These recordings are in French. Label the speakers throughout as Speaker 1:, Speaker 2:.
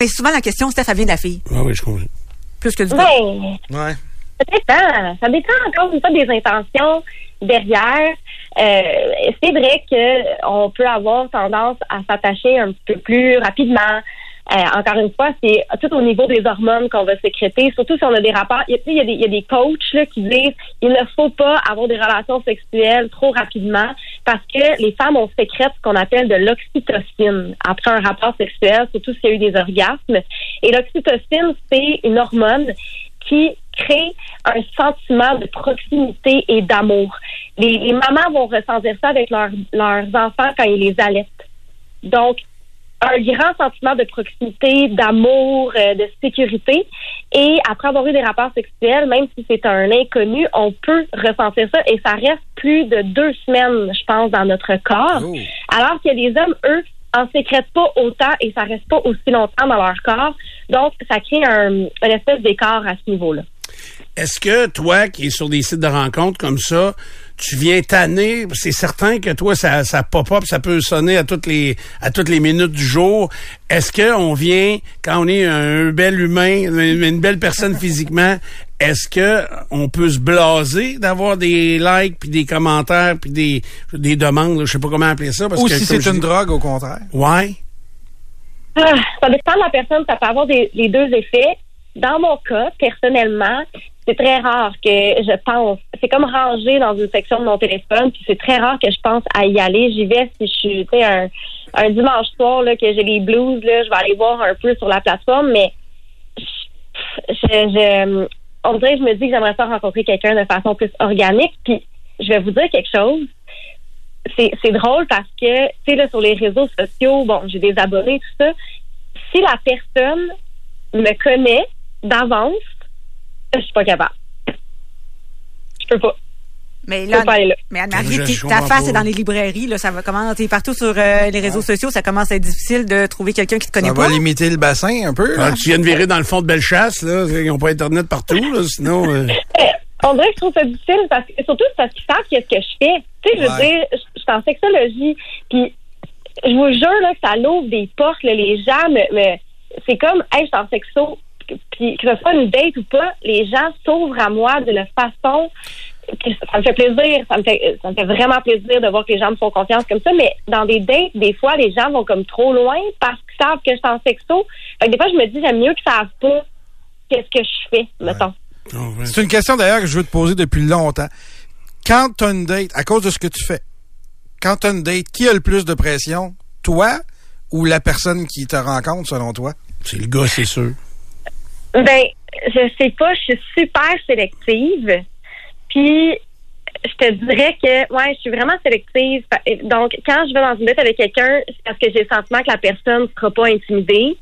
Speaker 1: Mais souvent, la question, Steph, elle vient de la fille.
Speaker 2: Ah oui, je comprends.
Speaker 1: Plus que du gars.
Speaker 3: Ben,
Speaker 2: Ouais.
Speaker 3: ça dépend. Ça dépend encore une fois des intentions derrière. Euh, c'est vrai que on peut avoir tendance à s'attacher un petit peu plus rapidement. Euh, encore une fois, c'est tout au niveau des hormones qu'on va sécréter, surtout si on a des rapports. Il y a, des, coachs là, qui disent il ne faut pas avoir des relations sexuelles trop rapidement parce que les femmes, on sécrète ce qu'on appelle de l'oxytocine après un rapport sexuel, surtout s'il y a eu des orgasmes. Et l'oxytocine, c'est une hormone qui crée un sentiment de proximité et d'amour. Les, mamans vont ressentir ça avec leurs enfants quand ils les allaitent. Donc, un grand sentiment de proximité, d'amour, euh, de sécurité. Et après avoir eu des rapports sexuels, même si c'est un inconnu, on peut ressentir ça et ça reste plus de deux semaines, je pense, dans notre corps.
Speaker 2: Oh.
Speaker 3: Alors que les hommes, eux, en sécrètent pas autant et ça reste pas aussi longtemps dans leur corps. Donc, ça crée un, une espèce d'écart à ce niveau-là.
Speaker 2: Est-ce que toi, qui es sur des sites de rencontres comme ça, tu viens tanner, c'est certain que toi, ça, ça pop-up, ça peut sonner à toutes les à toutes les minutes du jour. Est-ce que on vient, quand on est un bel humain, une, une belle personne physiquement, est-ce que on peut se blaser d'avoir des likes puis des commentaires puis des des demandes, je sais pas comment appeler ça parce
Speaker 4: Ou
Speaker 2: que
Speaker 4: si c'est une
Speaker 2: dis-
Speaker 4: drogue, au contraire.
Speaker 2: Ouais.
Speaker 3: Ah, ça dépend de la personne, ça peut avoir des, les deux effets. Dans mon cas, personnellement, c'est très rare que je pense. C'est comme ranger dans une section de mon téléphone, puis c'est très rare que je pense à y aller. J'y vais si je suis, tu sais, un, un dimanche soir là, que j'ai les blues, là, je vais aller voir un peu sur la plateforme, mais je, je, on dirait je me dis que j'aimerais ça rencontrer quelqu'un de façon plus organique. Puis je vais vous dire quelque chose. C'est, c'est drôle parce que, tu sais, là, sur les réseaux sociaux, bon, j'ai des abonnés, tout ça. Si la personne me connaît d'avance, je suis pas capable. Je peux pas.
Speaker 1: Mais là,
Speaker 3: peux pas aller là.
Speaker 1: mais Anne-Marie, ta face
Speaker 2: pas.
Speaker 1: est dans les librairies, là, ça va comment t'es partout sur euh, les réseaux sociaux, ça commence à être difficile de trouver quelqu'un qui te connaît
Speaker 4: Ça
Speaker 1: pas.
Speaker 4: va limiter le bassin un peu.
Speaker 2: Ah, tu viens de virer dans le fond de Bellechasse, là. Ils n'ont pas Internet partout, là, sinon. euh,
Speaker 3: On dirait que je trouve ça difficile parce que surtout c'est parce qu'ils savent qu'est-ce que je fais. Tu sais, je veux
Speaker 4: Ouais.
Speaker 3: dire, je je suis en sexologie, puis je vous jure là, que ça l'ouvre des portes. là, les gens me, me- c'est comme, hey, je suis en sexo, puis que ce soit une date ou pas, les gens s'ouvrent à moi de la façon que ça me fait plaisir, ça me fait, ça me fait vraiment plaisir de voir que les gens me font confiance comme ça. Mais dans des dates, des fois, les gens vont comme trop loin parce qu'ils savent que je suis en sexo. Fait que des fois, je me dis, j'aime mieux qu'ils savent pas qu'est-ce que je fais, mettons.
Speaker 2: oh, ouais.
Speaker 4: C'est une question d'ailleurs que je veux te poser depuis longtemps. Quand tu as une date, à cause de ce que tu fais, quand tu as une date, qui a le plus de pression? Toi ou la personne qui te rencontre, selon toi?
Speaker 2: C'est le gars, c'est sûr.
Speaker 3: Ben, je sais pas, je suis super sélective. Puis, je te dirais que, ouais, je suis vraiment sélective. Donc, quand je vais dans une date avec quelqu'un, c'est parce que j'ai le sentiment que la personne ne sera pas intimidée.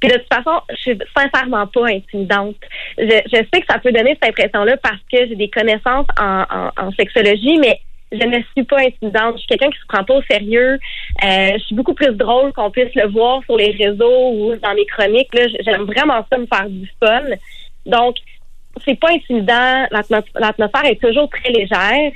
Speaker 3: Puis de toute façon, je suis sincèrement pas intimidante. Je, je sais que ça peut donner cette impression-là parce que j'ai des connaissances en, en, en sexologie, mais je ne suis pas intimidante. Je suis quelqu'un qui se prend pas au sérieux. Euh, je suis beaucoup plus drôle qu'on puisse le voir sur les réseaux ou dans mes chroniques. Là, j'aime vraiment ça me faire du fun. Donc, c'est pas intimidant. L'atmos- L'atmosphère est toujours très légère.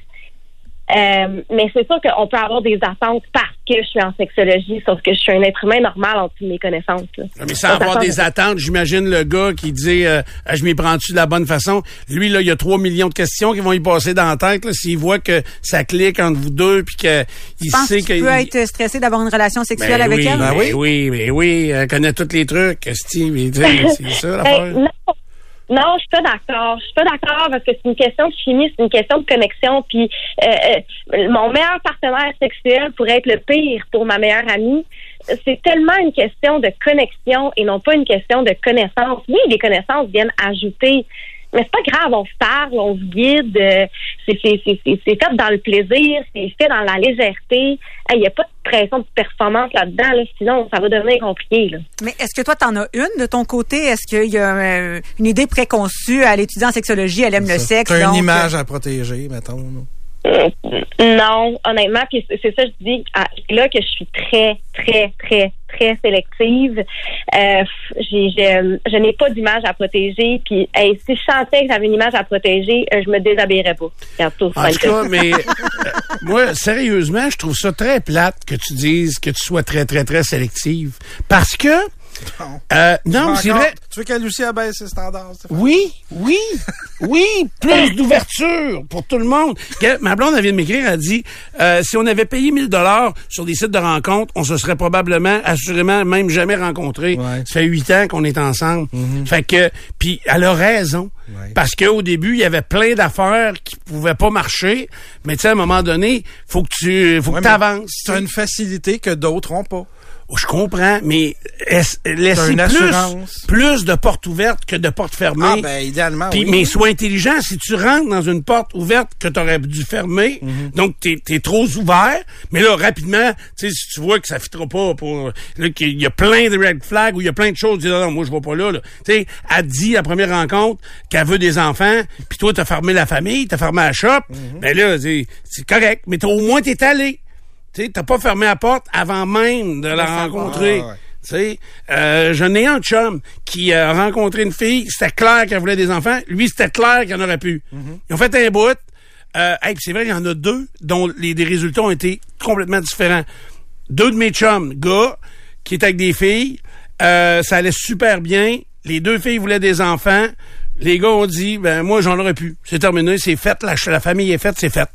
Speaker 3: Euh, mais c'est sûr qu'on peut avoir des attentes parce que je suis en sexologie, sauf que je suis un être humain normal en de mes connaissances. là.
Speaker 2: Mais sans avoir des attentes, j'imagine le gars qui dit euh, Ah, je m'y prends-tu de la bonne façon? Lui, là, il y a 3 millions de questions qui vont y passer dans la tête. là. S'il voit que ça clique entre vous deux puis qu'il
Speaker 1: Je pense
Speaker 2: sait
Speaker 1: qu'il
Speaker 2: que.
Speaker 1: peut être stressé d'avoir une relation sexuelle
Speaker 2: Ben
Speaker 1: avec
Speaker 2: oui,
Speaker 1: elle.
Speaker 2: ben
Speaker 4: oui.
Speaker 2: oui, oui, oui, elle connaît tous les trucs, Steve. mais tu C'est ça
Speaker 3: Ben,
Speaker 2: l'affaire.
Speaker 3: non, non, je suis pas d'accord. Je suis pas d'accord parce que c'est une question de chimie, c'est une question de connexion. Puis euh, euh, mon meilleur partenaire sexuel pourrait être le pire pour ma meilleure amie. C'est tellement une question de connexion et non pas une question de connaissance. Oui, les connaissances viennent ajouter. Mais c'est pas grave, on se parle, on se guide, euh, c'est c'est- c'est- c'est- c'est fait dans le plaisir, c'est fait dans la légèreté. Il n'y a pas de pression de performance là-dedans, là, sinon ça va devenir compliqué. Là.
Speaker 1: Mais est-ce que toi, t'en as une de ton côté? Est-ce qu'il y a euh, une idée préconçue? Elle étudie en sexologie, elle aime le sexe.
Speaker 4: Une
Speaker 1: donc,
Speaker 4: image à protéger, mettons.
Speaker 3: Non, honnêtement, puis c'est ça que je dis ah, là que je suis très, très, très, très sélective. Euh, j'ai, je, je n'ai pas d'image à protéger. Puis hey, si je sentais que j'avais une image à protéger, euh, je me déshabillerais pas. Tout
Speaker 2: En tout cas, mais euh, moi, sérieusement, je trouve ça très plate que tu dises que tu sois très, très, très sélective. Parce que Euh, non, c'est vrai.
Speaker 4: Tu veux qu'elle aussi abaisse ses standards?
Speaker 2: Oui, oui, oui, plus d'ouverture pour tout le monde. Que- Ma blonde elle vient de m'écrire, elle dit, euh, si on avait payé 1000 dollars sur des sites de rencontres, on se serait probablement, assurément, même jamais rencontrés.
Speaker 4: Ouais.
Speaker 2: Ça fait huit ans qu'on est ensemble. Fait que, puis elle a raison.
Speaker 4: Ouais.
Speaker 2: Parce qu'au début, il y avait plein d'affaires qui pouvaient pas marcher. Mais tu sais, à un moment donné, faut que tu, faut
Speaker 4: Ouais,
Speaker 2: que
Speaker 4: mais
Speaker 2: t'avances.
Speaker 4: C'est une facilité que d'autres n'ont pas.
Speaker 2: Oh, Je comprends, mais laissez plus, plus de portes ouvertes que de portes fermées?
Speaker 4: Ah, ben, idéalement,
Speaker 2: Puis,
Speaker 4: oui.
Speaker 2: mais sois intelligent. Si tu rentres dans une porte ouverte que tu aurais dû fermer,
Speaker 4: Mhm.
Speaker 2: donc t'es es trop ouvert, mais là, rapidement, tu sais, si tu vois que ça fitera pas pour... Là, qu'il y a plein de red flags ou il y a plein de choses, tu dis, non, non, moi, je vais pas là. là. Tu sais, elle dit, à la première rencontre, qu'elle veut des enfants, puis toi, t'as fermé la famille, t'as fermé la shop,
Speaker 4: Mhm.
Speaker 2: ben là, c'est c'est correct, mais t'as- au moins, t'es allé. Tu t'as pas fermé la porte avant même de la rencontrer.
Speaker 4: Ah, ouais.
Speaker 2: Tu sais, euh, j'en ai un chum qui a rencontré une fille, c'était clair qu'elle voulait des enfants. Lui, c'était clair qu'il en aurait pu. Ils ont fait un bout. Euh, hey, c'est vrai, il y en a deux dont les, résultats ont été complètement différents. Deux de mes chums, gars, qui étaient avec des filles, euh, ça allait super bien. Les deux filles voulaient des enfants. Les gars ont dit, ben moi, j'en aurais pu. C'est terminé, c'est fait. La, la famille est faite, c'est fait.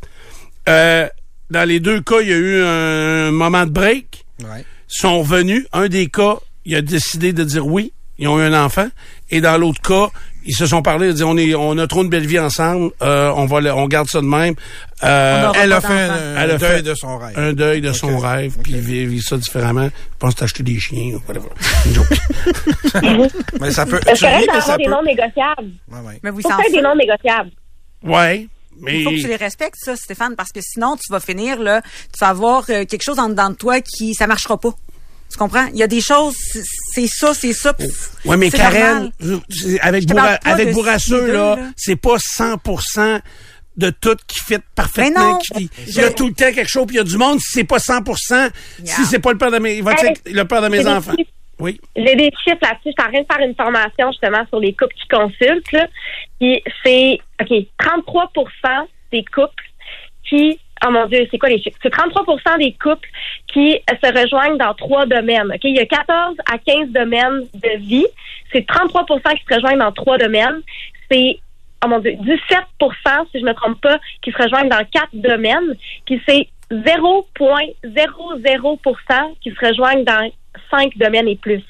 Speaker 2: Euh, dans les deux cas, il y a eu un moment de break
Speaker 4: Ouais.
Speaker 2: sont revenus. Un des cas, il a décidé de dire oui. Ils ont eu un enfant. Et dans l'autre cas, ils se sont parlé, ils ont dit on est, on a trop une belle vie ensemble, euh, on va, le- on garde ça de même. Euh,
Speaker 4: Elle a fait un,
Speaker 2: Elle a
Speaker 4: deuil
Speaker 2: fait
Speaker 4: de son rêve.
Speaker 2: un deuil de son rêve, puis
Speaker 4: Ok.
Speaker 2: vit, vit ça différemment. Je pense t'acheter des chiens ou whatever. Une joke.
Speaker 4: Mais ça peut.
Speaker 3: C'est correct
Speaker 4: mais ça
Speaker 3: d'avoir des
Speaker 4: peut.
Speaker 3: non négociables.
Speaker 4: Ouais, ouais.
Speaker 1: Mais vous
Speaker 3: Faut faire des non négociables.
Speaker 2: ouais, mais
Speaker 1: Il faut que tu les respectes, ça, Stéphane, parce que sinon, tu vas finir, là, tu vas avoir euh, quelque chose en dedans de toi qui, ça marchera pas. Tu comprends? Il y a des choses, c'est- ça, c'est ça. pis
Speaker 2: Ouais, mais Karen, c'est- avec,
Speaker 1: pas
Speaker 2: avec Bourrasseux, là,
Speaker 1: là.
Speaker 2: c'est pas 100% de tout qui fit parfaitement. Il y a tout le temps quelque chose, puis il y a du monde, si c'est pas 100%, si
Speaker 1: Yeah.
Speaker 2: c'est pas le père de mes, il va
Speaker 3: Hey,
Speaker 2: être le père de mes
Speaker 3: des
Speaker 2: enfants. Oui.
Speaker 3: J'ai des chiffres là-dessus. Je suis en de faire une formation justement sur les couples qui consultent. Là. Puis c'est OK, 33 des couples qui Oh mon Dieu, c'est quoi les chiffres? C'est 33 des couples qui se rejoignent dans trois domaines. OK? Il y a 14 à 15 domaines de vie. C'est 33% qui se rejoignent dans trois domaines. C'est oh mon Dieu, 17 si je me trompe pas, qui se rejoignent dans quatre domaines. Puis c'est 0,00% qui se rejoignent dans cinq domaines et plus.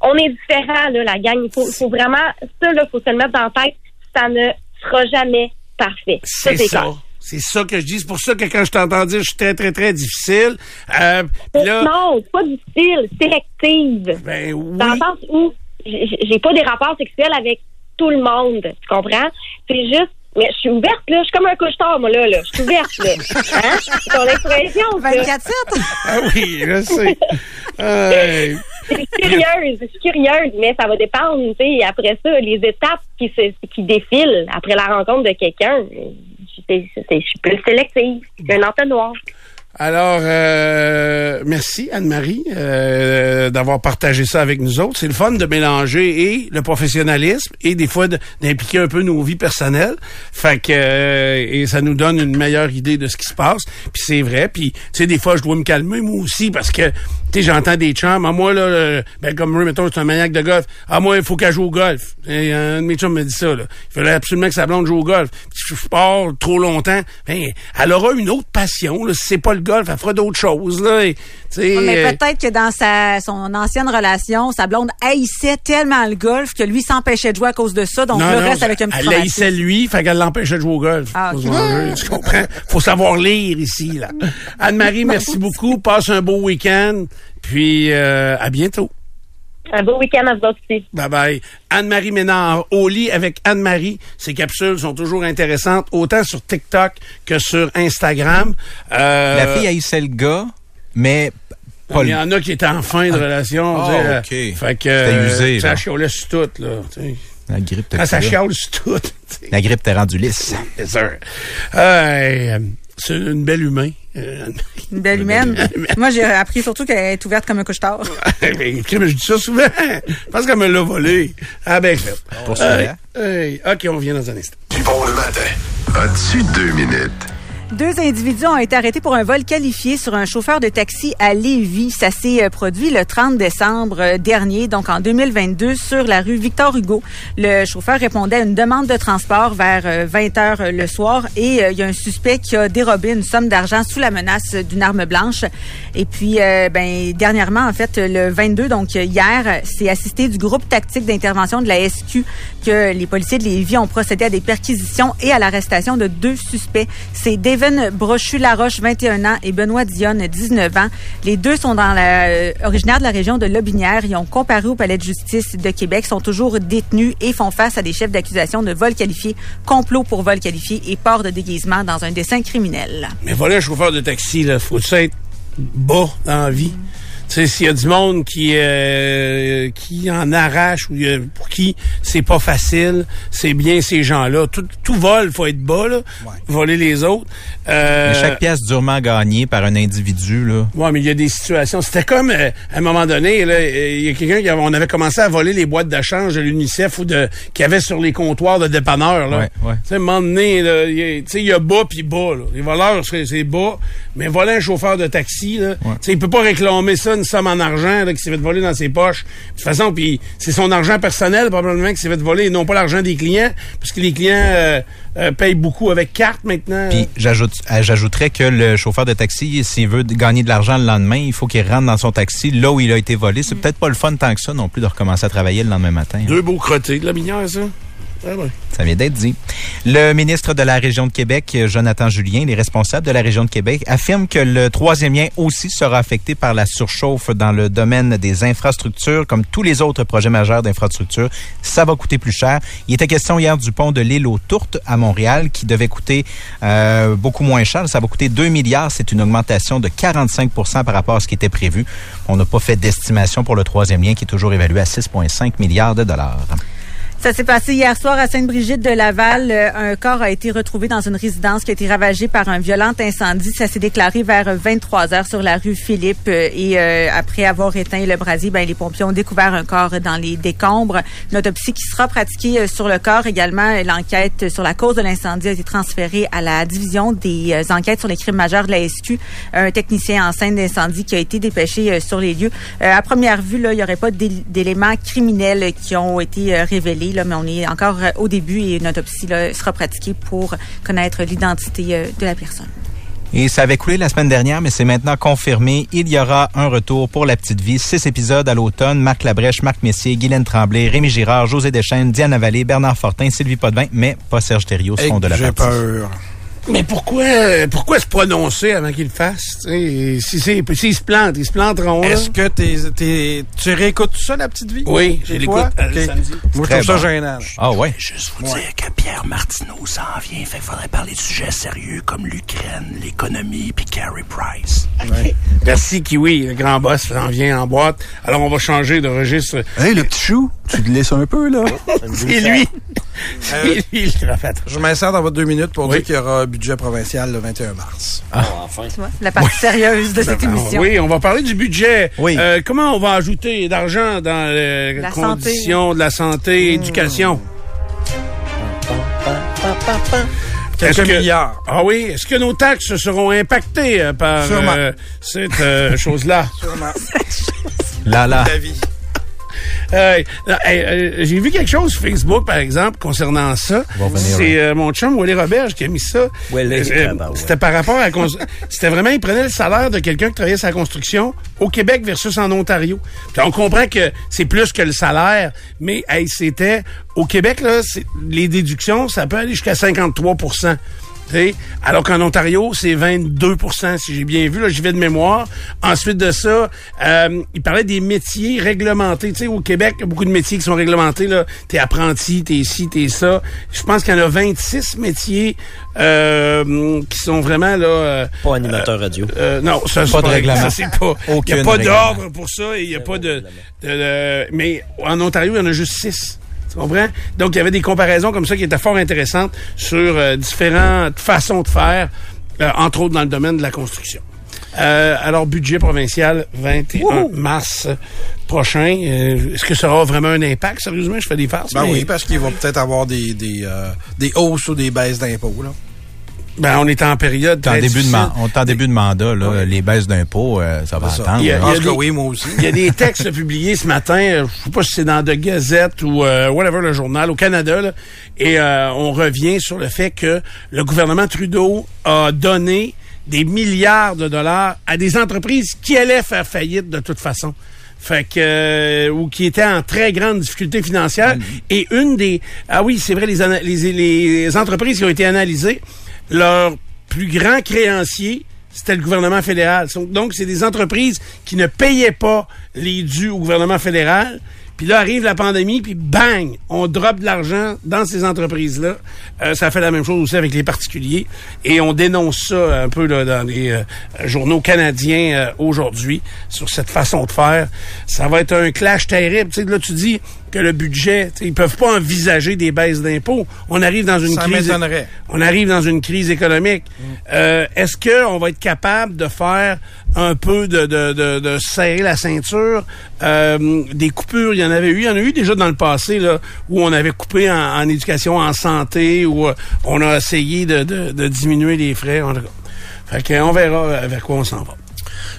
Speaker 3: On est différents, là, la gang. Il faut, faut vraiment, ça, là, faut se le mettre dans la tête. Ça ne sera jamais parfait.
Speaker 2: C'est ça. C'est ça que je dis. C'est pour ça que quand je t'entends dire, je suis très, très, très difficile. Euh, là,
Speaker 3: Non, c'est pas difficile, sélective.
Speaker 2: ben oui.
Speaker 3: Dans le sens où j'ai pas des rapports sexuels avec tout le monde. Tu comprends? C'est juste, mais je suis ouverte, là. Je suis comme un couche-tard, moi, là, là. Je suis ouverte, là. Hein? C'est ton expression, ça.
Speaker 1: 24-7.
Speaker 2: Ah oui, je sais. Euh,
Speaker 3: Je suis curieuse, je suis curieuse, mais ça va dépendre, tu sais, après ça, les étapes qui se, qui défilent après la rencontre de quelqu'un, je suis plus sélective, c'est un entonnoir.
Speaker 2: Alors, euh, merci Anne-Marie euh, d'avoir partagé ça avec nous autres. C'est le fun de mélanger et le professionnalisme et des fois d'impliquer un peu nos vies personnelles. Fait que euh, et ça nous donne une meilleure idée de ce qui se passe. Puis c'est vrai. Puis tu sais des fois je dois me calmer moi aussi parce que tu sais j'entends des chums. Ah moi là, euh, ben comme moi mettons c'est un maniaque de golf. Ah moi il faut qu'elle joue au golf. Et un de mes chums me dit ça là. Il fallait absolument que sa blonde joue au golf. Puis je pars trop longtemps. Ben elle aura une autre passion. Si c'est pas golf, elle fera d'autres choses. Là. Et,
Speaker 1: Mais
Speaker 2: euh,
Speaker 1: peut-être que dans sa, son ancienne relation, sa blonde haïssait tellement le golf que lui s'empêchait de jouer à cause de ça. Donc,
Speaker 2: non,
Speaker 1: le
Speaker 2: non,
Speaker 1: reste avec un petit
Speaker 2: Elle haïssait lui, fait qu'elle l'empêchait de jouer au golf.
Speaker 1: Ah,
Speaker 2: Faut
Speaker 1: ok.
Speaker 2: se venger, tu comprends? Faut savoir lire ici, là. Anne-Marie, merci beaucoup. Passe un beau week-end. Puis, euh, à bientôt.
Speaker 3: Un beau week-end à vous aussi.
Speaker 2: Bye bye. Anne-Marie Ménard, au lit avec Anne-Marie. Ces capsules sont toujours intéressantes, autant sur TikTok que sur Instagram. Euh,
Speaker 5: La fille haïssait le gars, mais pas
Speaker 2: il y en a qui étaient en fin de relation.
Speaker 5: Ah,
Speaker 2: tu sais,
Speaker 5: ok.
Speaker 2: euh, Fait que,
Speaker 5: C'était usé,
Speaker 2: ça
Speaker 5: là.
Speaker 2: chialait sur tout, là.
Speaker 5: La grippe t'a
Speaker 2: Quand ça chiale sur tout.
Speaker 5: La grippe t'est rendue lisse.
Speaker 2: Yes, sir. Euh, c'est une belle humain. Euh,
Speaker 1: Une belle humaine. Moi, j'ai appris surtout qu'elle est ouverte comme un couche-tard.
Speaker 2: mais, je dis ça souvent. Je pense qu'elle me l'a volé. Ah ben fait.
Speaker 5: Pour ça.
Speaker 2: OK, on revient dans un instant.
Speaker 6: Du bon le matin. As-tu deux minutes?
Speaker 1: Deux individus ont été arrêtés pour un vol qualifié sur un chauffeur de taxi à Lévis. Ça s'est euh, produit le 30 décembre euh, dernier, donc en 2022, sur la rue Victor Hugo. Le chauffeur répondait à une demande de transport vers 20 heures le soir et il y a un suspect qui a dérobé une somme d'argent sous la menace d'une arme blanche. Et puis, ben, dernièrement, en fait, le 22, donc hier, c'est assisté du groupe tactique d'intervention de la SQ que les policiers de Lévis ont procédé à des perquisitions et à l'arrestation de deux suspects. C'est David Brochu-Laroche, 21 ans, et Benoît Dionne, 19 ans. Les deux sont dans euh, originaires de la région de Lobinière. Ils ont comparu au palais de justice de Québec, sont toujours détenus et font face à des chefs d'accusation de vol qualifié, complot pour vol qualifié et port de déguisement dans un dessin criminel.
Speaker 2: Mais voilà, chauffeur de taxi, là, faut être bas dans vie? Sais, s'il y a du monde qui euh, qui en arrache ou euh, pour qui c'est pas facile, c'est bien ces gens-là. Tout, tout vol, faut être bas, là, voler les autres.
Speaker 5: Euh, chaque pièce durement gagnée par un individu, là.
Speaker 2: Ouais, mais il y a des situations. C'était comme à un moment donné, là, il y a quelqu'un qui avait, on avait commencé à voler les boîtes d'achange de l'UNICEF ou de qui avait sur les comptoirs de dépanneurs. Là.
Speaker 5: Ouais, ouais.
Speaker 2: Tu sais, un moment donné, il y a bas puis bas. Là. Les voleurs, c'est bas, mais voler un chauffeur de taxi, là, ouais. il peut pas réclamer ça une somme en argent là, qui s'est fait voler dans ses poches. De toute façon, puis c'est son argent personnel probablement qui s'est fait voler et non pas l'argent des clients, parce que les clients euh, euh, payent beaucoup avec carte maintenant.
Speaker 5: Puis j'ajoute, euh, j'ajouterais que le chauffeur de taxi, s'il veut gagner de l'argent le lendemain, il faut qu'il rentre dans son taxi là où il a été volé. C'est peut-être pas le fun tant que ça non plus de recommencer à travailler le lendemain matin.
Speaker 2: Deux beaux crottés de la minière, ça.
Speaker 5: Ça vient d'être dit. Le ministre de la Région de Québec, Jonathan Julien, les responsables de la Région de Québec, affirment que le troisième lien aussi sera affecté par la surchauffe dans le domaine des infrastructures, comme tous les autres projets majeurs d'infrastructures. Ça va coûter plus cher. Il était question hier du pont de l'île aux Tourtes à Montréal, qui devait coûter euh, beaucoup moins cher. Ça va coûter 2 milliards. C'est une augmentation de 45% par rapport à ce qui était prévu. On n'a pas fait d'estimation pour le troisième lien, qui est toujours évalué à 6,5 milliards de dollars.
Speaker 1: Ça s'est passé hier soir à Sainte-Brigitte de Laval. Euh, un corps a été retrouvé dans une résidence qui a été ravagée par un violent incendie. Ça s'est déclaré vers 23 heures sur la rue Philippe. Euh, et euh, après avoir éteint le brasier, ben, les pompiers ont découvert un corps dans les décombres. Une autopsie qui sera pratiquée sur le corps également. L'enquête sur la cause de l'incendie a été transférée à la division des enquêtes sur les crimes majeurs de la SQ. Un technicien en scène d'incendie qui a été dépêché sur les lieux. à première vue, là, il n'y aurait pas d'éléments criminels qui ont été révélés mais on est encore euh, au début et une autopsie sera pratiquée pour connaître l'identité euh, de la personne.
Speaker 5: Et ça avait coulé la semaine dernière, mais c'est maintenant confirmé. Il y aura un retour pour La Petite Vie. Six épisodes à l'automne. Marc Labrèche, Marc Messier, Guylaine Tremblay, Rémi Girard, José Deschênes, Diane Vallée, Bernard Fortin, Sylvie Potvin, mais pas Serge Thériault seront de la
Speaker 4: J'ai peur.
Speaker 2: Mais pourquoi, pourquoi se prononcer avant qu'il le fasse? Si c'est, s'ils se plantent, ils se planteront.
Speaker 4: Est-ce que t'es, t'es, tu réécoutes ça, la petite vie?
Speaker 2: Oui, je l'écoute
Speaker 4: okay. samedi. Moi, je trouve ça gênant.
Speaker 5: Ah ouais?
Speaker 6: Juste vous dire que Pierre Martineau s'en vient. Fait faudrait parler de sujets sérieux comme l'Ukraine, l'économie puis Carrie Price.
Speaker 2: Ouais. Merci, Kiwi. Le grand boss s'en vient en boîte. Alors, on va changer de registre.
Speaker 6: Hey, le petit chou, tu te laisses un peu, là.
Speaker 2: c'est lui. C'est lui, le
Speaker 4: Je m'insère dans votre deux minutes pour dire qu'il y aura budget provincial le 21 mars.
Speaker 1: Ah, enfin. la partie sérieuse de cette émission.
Speaker 2: Oui, on va parler du budget. Oui. Euh, comment on va ajouter d'argent dans les la conditions santé. de la santé, mmh. éducation?
Speaker 4: Quelques que, milliards.
Speaker 2: Ah oui, est-ce que nos taxes seront impactées euh, par euh, cette euh, chose-là?
Speaker 4: Sûrement.
Speaker 5: là, là.
Speaker 4: La vie.
Speaker 2: Euh, euh, j'ai vu quelque chose sur Facebook, par exemple, concernant ça. C'est euh, mon chum, Wally Roberge, qui a mis ça. C'était par rapport à... C'était vraiment, il prenait le salaire de quelqu'un qui travaillait sa construction au Québec versus en Ontario. Puis on comprend que c'est plus que le salaire, mais c'était... Au Québec, là, les déductions, ça peut aller jusqu'à 53 alors qu'en Ontario, c'est 22% si j'ai bien vu. Là, j'y vais de mémoire. Ensuite de ça, euh, il parlait des métiers réglementés. Tu sais, au Québec, il y a beaucoup de métiers qui sont réglementés. Là, t'es apprenti, t'es ci, t'es ça. Je pense qu'il y en a 26 métiers euh, qui sont vraiment là. Euh,
Speaker 7: pas animateur radio.
Speaker 2: Euh, non, ça
Speaker 5: pas de règlement.
Speaker 2: C'est pas. Il n'y a pas d'ordre pour ça et il n'y a pas de, de, de, Mais en Ontario, il y en a juste 6. Tu comprends? Donc, il y avait des comparaisons comme ça qui étaient fort intéressantes sur euh, différentes façons de faire, euh, entre autres dans le domaine de la construction. Euh, alors, budget provincial, 21 mars prochain. Est-ce que ça aura vraiment un impact? Sérieusement, je fais des farces.
Speaker 4: Ben oui, parce qu'il va peut-être avoir des, des, des hausses ou des baisses d'impôts.
Speaker 2: Ben, on est en période
Speaker 5: On est en début de, on est en début de mandat, là. Les baisses d'impôts, euh, ça va
Speaker 4: ça.
Speaker 5: attendre.
Speaker 2: Il y a-
Speaker 5: là.
Speaker 4: Je pense
Speaker 2: des-
Speaker 4: que oui, moi aussi.
Speaker 2: Il y a des textes publiés ce matin, euh, je sais pas si c'est dans The Gazette ou euh, whatever le journal au Canada, là, et euh, on revient sur le fait que le gouvernement Trudeau a donné des milliards de dollars à des entreprises qui allaient faire faillite de toute façon. Fait que euh, ou qui étaient en très grande difficulté financière et une des ah oui c'est vrai les, les les entreprises qui ont été analysées leur plus grand créancier c'était le gouvernement fédéral. Donc, c'est des entreprises qui ne payaient pas les dus au gouvernement fédéral. Puis là, arrive la pandémie, puis bang, on drop de l'argent dans ces entreprises-là. Euh, ça fait la même chose aussi avec les particuliers. Et on dénonce ça un peu là, dans les euh, journaux canadiens euh, aujourd'hui sur cette façon de faire. Ça va être un clash terrible. Tu sais, là, tu dis que le budget, ils peuvent pas envisager des baisses d'impôts. On arrive dans une
Speaker 4: Ça
Speaker 2: crise. On arrive dans une crise économique. Euh, Est-ce que on va être capable de faire un peu de, de, de, de serrer la ceinture? Euh, des coupures, il y en avait eu. Il y en a eu déjà dans le passé là, où on avait coupé en, en éducation, en santé, où euh, on a essayé de, de, de diminuer les frais. En tout cas. Fait que, on verra vers quoi on s'en va.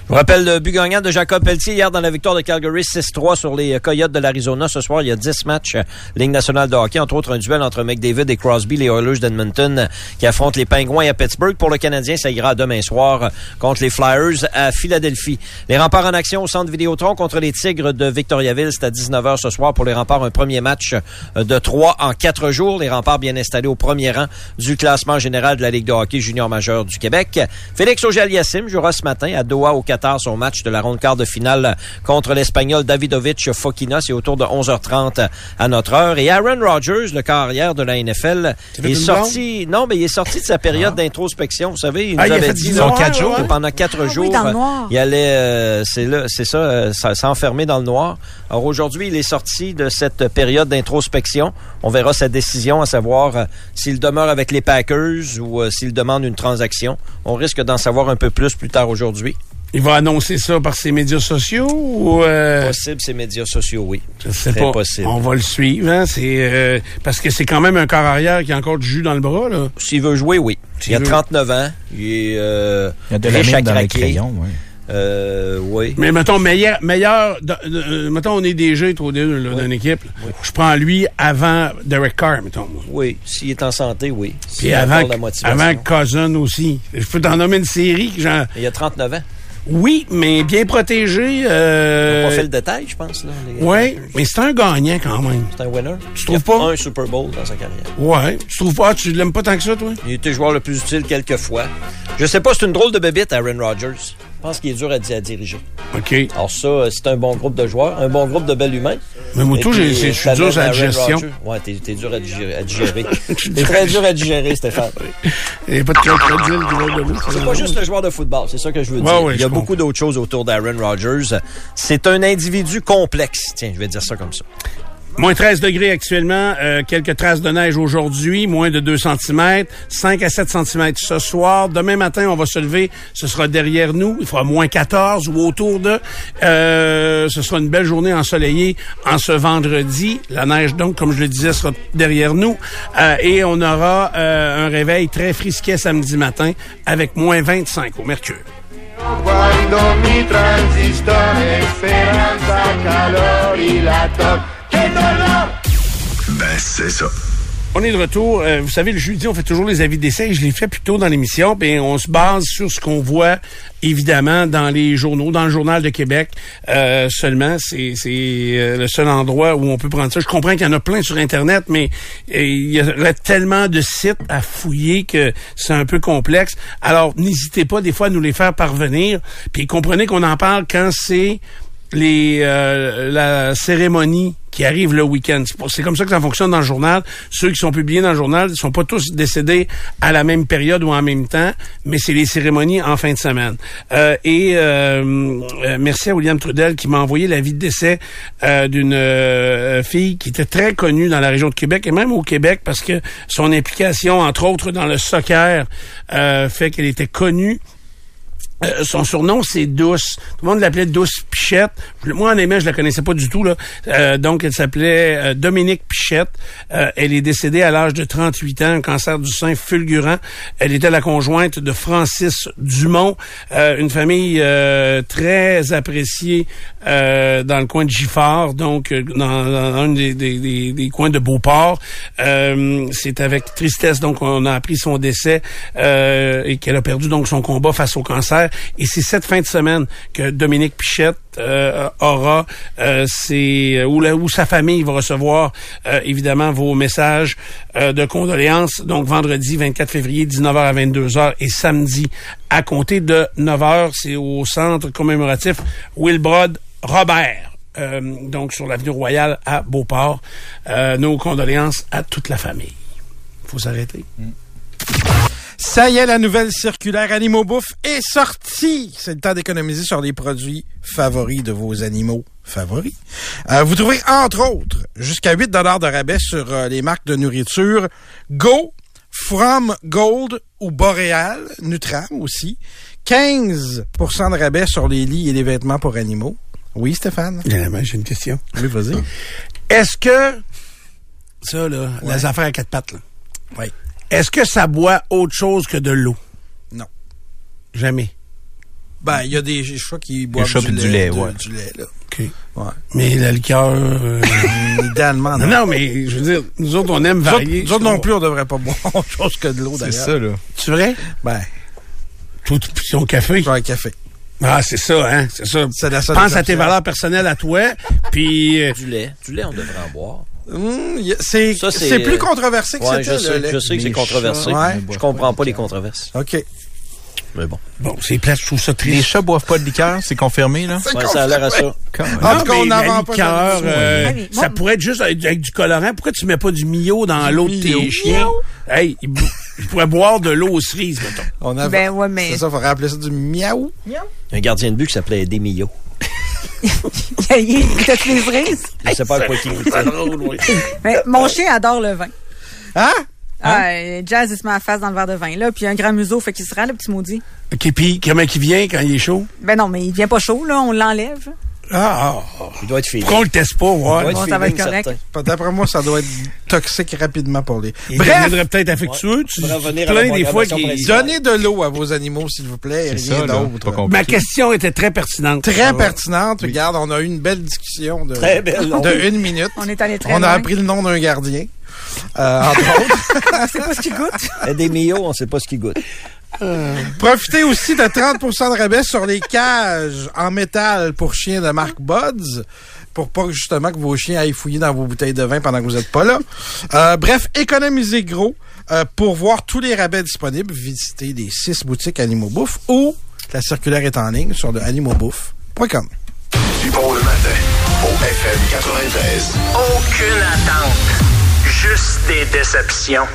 Speaker 7: Je vous rappelle le but gagnant de Jacob Pelletier hier dans la victoire de Calgary 6-3 sur les euh, Coyotes de l'Arizona. Ce soir, il y a 10 matchs euh, Ligue nationale de hockey, entre autres un duel entre McDavid et Crosby, les Oilers d'Edmonton, euh, qui affrontent les Pingouins à Pittsburgh. Pour le Canadien, ça ira demain soir contre les Flyers à Philadelphie. Les remparts en action au centre Vidéotron contre les Tigres de Victoriaville. C'est à 19h ce soir pour les remparts. Un premier match de 3 en 4 jours. Les remparts bien installés au premier rang du classement général de la Ligue de hockey junior majeur du Québec. Félix Auger-Aliassime jouera ce matin à Doha au Qatar son match de la ronde quart de finale contre l'Espagnol Davidovic Fokina. C'est autour de 11h30 à notre heure. Et Aaron Rodgers, le carrière de la NFL, est sorti. Non, mais il est sorti de sa période d'introspection. Vous savez, il nous
Speaker 2: Ah, il a
Speaker 7: avait
Speaker 2: fait
Speaker 7: dit
Speaker 5: quatre jours?
Speaker 2: ouais.
Speaker 7: pendant quatre
Speaker 1: Ah oui,
Speaker 7: jours,
Speaker 1: dans le noir.
Speaker 7: il allait, euh, c'est là, c'est ça, euh, ça- s'enfermer dans le noir. Alors aujourd'hui, il est sorti de cette période d'introspection. On verra sa décision, à savoir euh, s'il demeure avec les Packers ou euh, s'il demande une transaction. On risque d'en savoir un peu plus plus tard aujourd'hui.
Speaker 2: Il va annoncer ça par ses médias sociaux ou euh,
Speaker 7: Possible, ces médias sociaux, oui.
Speaker 2: je sais
Speaker 7: Très
Speaker 2: pas.
Speaker 7: possible.
Speaker 2: On va le suivre. Hein? C'est euh, parce que c'est quand même un corps arrière qui a encore du jus dans le bras là.
Speaker 7: S'il veut jouer, oui.
Speaker 2: S'il
Speaker 7: Il a
Speaker 2: veut-
Speaker 7: 39 ans. Il est euh,
Speaker 5: Il y a de la
Speaker 7: à
Speaker 5: dans les crayons, ouais.
Speaker 7: Euh, oui.
Speaker 2: Mais mettons, meilleur, meilleur de- de- euh, mettons, on est DG, là, d'une équipe. Je prends lui avant Derek Carr, mettons. moi.
Speaker 7: Oui. S'il est en santé, oui.
Speaker 2: Puis avant, avant Cousin aussi. Je peux t'en nommer une série que j'en...
Speaker 7: Il a 39 ans.
Speaker 2: Oui, mais bien protégé. Euh...
Speaker 7: n'a pas fait le détail, je pense. Là, les-
Speaker 2: Ouais, mais c'est un gagnant quand même.
Speaker 7: C'est un winner.
Speaker 2: Tu trouves pas?
Speaker 7: un Super Bowl dans sa carrière.
Speaker 2: Ouais. Tu trouves pas? Tu l'aimes pas tant que ça, toi?
Speaker 7: Il été joueur le plus utile quelques fois. Je sais pas, c'est une drôle de bébite, Aaron Rodgers. Je pense qu'il est dur à, di- à diriger.
Speaker 2: OK.
Speaker 7: Alors ça, euh, c'est un bon groupe de joueurs, un bon groupe de bel humains.
Speaker 2: Mais moi, tout, je suis dur sur la
Speaker 7: Aaron
Speaker 2: gestion.
Speaker 7: Ouais, t'es, t'es dur à digérer. À digérer. t'es très dur à digérer, Stéphane.
Speaker 2: Il n'y a pas de crocodile.
Speaker 7: C'est pas juste le joueur de football, c'est ça que je veux dire.
Speaker 2: ouais,
Speaker 7: Il y a beaucoup d'autres choses autour d'Aaron Rodgers. C'est un individu complexe. Tiens, je vais dire ça comme ça.
Speaker 2: Moins 13 degrés actuellement, euh, quelques traces de neige aujourd'hui, moins de 2 cm, 5 à 7 cm ce soir. Demain matin, on va se lever, ce sera derrière nous, il fera moins 14 ou autour de. Euh, ce sera une belle journée ensoleillée en ce vendredi. La neige, donc, comme je le disais, sera derrière nous. Euh, et on aura euh, un réveil très frisquet samedi matin avec moins 25 au mercure.
Speaker 6: Ben, c'est ça.
Speaker 2: On est de retour. Euh, vous savez, le jeudi, on fait toujours les avis d'essai. Je l'ai fait plus tôt dans l'émission. Ben, on se base sur ce qu'on voit, évidemment, dans les journaux, dans le Journal de Québec. Euh, seulement, c'est c'est, euh, le seul endroit où on peut prendre ça. Je comprends qu'il y en a plein sur Internet, mais euh, il y aurait tellement de sites à fouiller que c'est un peu complexe. Alors, n'hésitez pas des fois à nous les faire parvenir. Puis comprenez qu'on en parle quand c'est les euh, la cérémonie qui arrive le week-end. C'est comme ça que ça fonctionne dans le journal. Ceux qui sont publiés dans le journal ne sont pas tous décédés à la même période ou en même temps, mais c'est les cérémonies en fin de semaine. Euh, et euh, euh, merci à William Trudel qui m'a envoyé la vie de décès euh, d'une euh, fille qui était très connue dans la région de Québec et même au Québec parce que son implication, entre autres, dans le soccer, euh, fait qu'elle était connue Euh, son surnom, c'est Douce. Tout le monde l'appelait Douce Pichette. Moi, en aimant, je la connaissais pas du tout. Là. Euh, donc, elle s'appelait euh, Dominique Pichette. Euh, elle est décédée à l'âge de 38 ans, un cancer du sein fulgurant. Elle était la conjointe de Francis Dumont, une famille très appréciée dans le coin de Giffard, donc dans, dans un des, des- des- des coins de Beauport. C'est avec tristesse donc on a appris son décès et qu'elle a perdu donc son combat face au cancer. Et c'est cette fin de semaine que Dominique Pichette euh, aura euh, ses où, la- où sa famille va recevoir euh, évidemment vos messages euh, de condoléances. Donc vendredi 24 février 19h à 22h et samedi à compter de 9h, c'est au centre commémoratif Wilbrod Robert. Euh, donc sur l'avenue Royale à Beauport. Euh, nos condoléances à toute la famille. Faut s'arrêter.
Speaker 4: Ça y est, la nouvelle circulaire Animaux Bouffe est sortie. C'est le temps d'économiser sur les produits favoris de vos animaux favoris. Euh, vous trouvez, entre autres, jusqu'à 8 de rabais sur euh, les marques de nourriture Go, From Gold ou Boréal, Nutram aussi. 15% de rabais sur les lits et les vêtements pour animaux. Oui, Stéphane?
Speaker 2: J'ai une question.
Speaker 4: Oui, vas-y.
Speaker 2: Est-ce que ça là, les affaires à quatre pattes là.
Speaker 4: Oui.
Speaker 2: Est-ce que ça boit autre chose que de l'eau?
Speaker 4: Non.
Speaker 2: Jamais.
Speaker 4: Ben, il y a des chats qui boivent
Speaker 5: chats
Speaker 4: du, lait,
Speaker 5: du lait,
Speaker 4: de-
Speaker 5: ouais.
Speaker 4: du lait, là.
Speaker 2: OK.
Speaker 4: Ouais.
Speaker 2: Mais la liqueur euh,
Speaker 4: Idéalement,
Speaker 2: non,
Speaker 4: non.
Speaker 2: mais je veux dire, nous autres on aime
Speaker 4: Nous autres,
Speaker 2: varier.
Speaker 4: nous autres non plus, on devrait pas boire autre chose que de l'eau,
Speaker 5: C'est
Speaker 4: d'ailleurs.
Speaker 5: ça, là.
Speaker 2: C'est vrai?
Speaker 4: Ben,
Speaker 2: Tout ton café.
Speaker 4: un café.
Speaker 2: Ah, c'est ça hein, c'est ça.
Speaker 4: C'est la seule
Speaker 2: Pense à tes valeurs personnelles à toi, puis euh,
Speaker 7: Du lait. Du lait, on devrait en boire.
Speaker 4: A- c'est
Speaker 7: Ça, c'est,
Speaker 4: c'est plus controversé que
Speaker 7: Ouais,
Speaker 4: c'était,
Speaker 7: je sais,
Speaker 4: le
Speaker 7: je sais que c'est controversé.
Speaker 4: ouais.
Speaker 7: Je comprends pas les controverses.
Speaker 4: OK.
Speaker 7: Mais bon.
Speaker 2: bon, c'est plate, je trouve ça
Speaker 5: Les chats boivent pas de liqueur, c'est confirmé, là?
Speaker 7: Ouais, ça a l'air à ça.
Speaker 5: Quand même.
Speaker 4: En tout cas,
Speaker 2: mais
Speaker 4: on
Speaker 2: la
Speaker 4: n'en pas
Speaker 2: liqueur, euh,
Speaker 1: Ah,
Speaker 2: ça pourrait être juste avec, avec du colorant. Pourquoi tu mets pas du mio dans l'eau de
Speaker 4: Mio.
Speaker 2: tes chiens? Hey, ils, bo- ils pourraient boire de l'eau aux cerises, mettons.
Speaker 4: On a
Speaker 1: Ben ouais, mais-
Speaker 4: C'est ça, il faudrait appeler ça du miaou.
Speaker 7: A un gardien de but qui s'appelait Eddie Millau.
Speaker 1: Il goûtait les cerises.
Speaker 7: Je sais pas à quoi il
Speaker 2: oui.
Speaker 1: Mais mon chien adore le vin.
Speaker 4: Hein?
Speaker 1: Ah, euh, Jazz, il se met la face dans le verre de vin, là, puis un grand museau, fait qu'il se rend, le petit maudit.
Speaker 2: OK, puis comment il vient quand il est chaud?
Speaker 1: Ben non, mais il vient pas chaud, là, on l'enlève.
Speaker 2: Ah, ah.
Speaker 7: Il doit être feeling.
Speaker 2: Pourquoi on le teste pas,
Speaker 7: Il doit
Speaker 2: ouais?
Speaker 7: être
Speaker 1: Bon, ça va être correct.
Speaker 4: D'après moi, ça doit être toxique rapidement pour les...
Speaker 2: Il
Speaker 4: Bref,
Speaker 2: deviendrait peut-être affectueux. Tu,
Speaker 7: Faudrait
Speaker 2: tu
Speaker 7: la
Speaker 2: des fois
Speaker 7: principale.
Speaker 4: donnez de l'eau à vos animaux, s'il vous plaît, rien d'autre.
Speaker 2: Ma question était très pertinente.
Speaker 4: Très pertinente. Regarde, on a eu une belle discussion de,
Speaker 7: Très belle.
Speaker 4: de une minute.
Speaker 1: On est allé très
Speaker 4: On a
Speaker 1: loin.
Speaker 4: appris le nom d'un gardien. Euh, entre autres.
Speaker 1: On sait pas ce qu'il goûte.
Speaker 7: Eddie Millau, on sait pas ce qu'il goûte.
Speaker 4: Profitez aussi de 30% de rabais sur les cages en métal pour chiens de marque Buds pour pas justement que vos chiens aillent fouiller dans vos bouteilles de vin pendant que vous n'êtes pas là. Euh, bref, économisez gros. Euh, pour voir tous les rabais disponibles, visitez les six boutiques Animaux Bouffe ou la circulaire est en ligne sur le animauxbouffe.com.
Speaker 8: Du bon le matin au FM 93.
Speaker 6: Aucune attente. Juste des déceptions.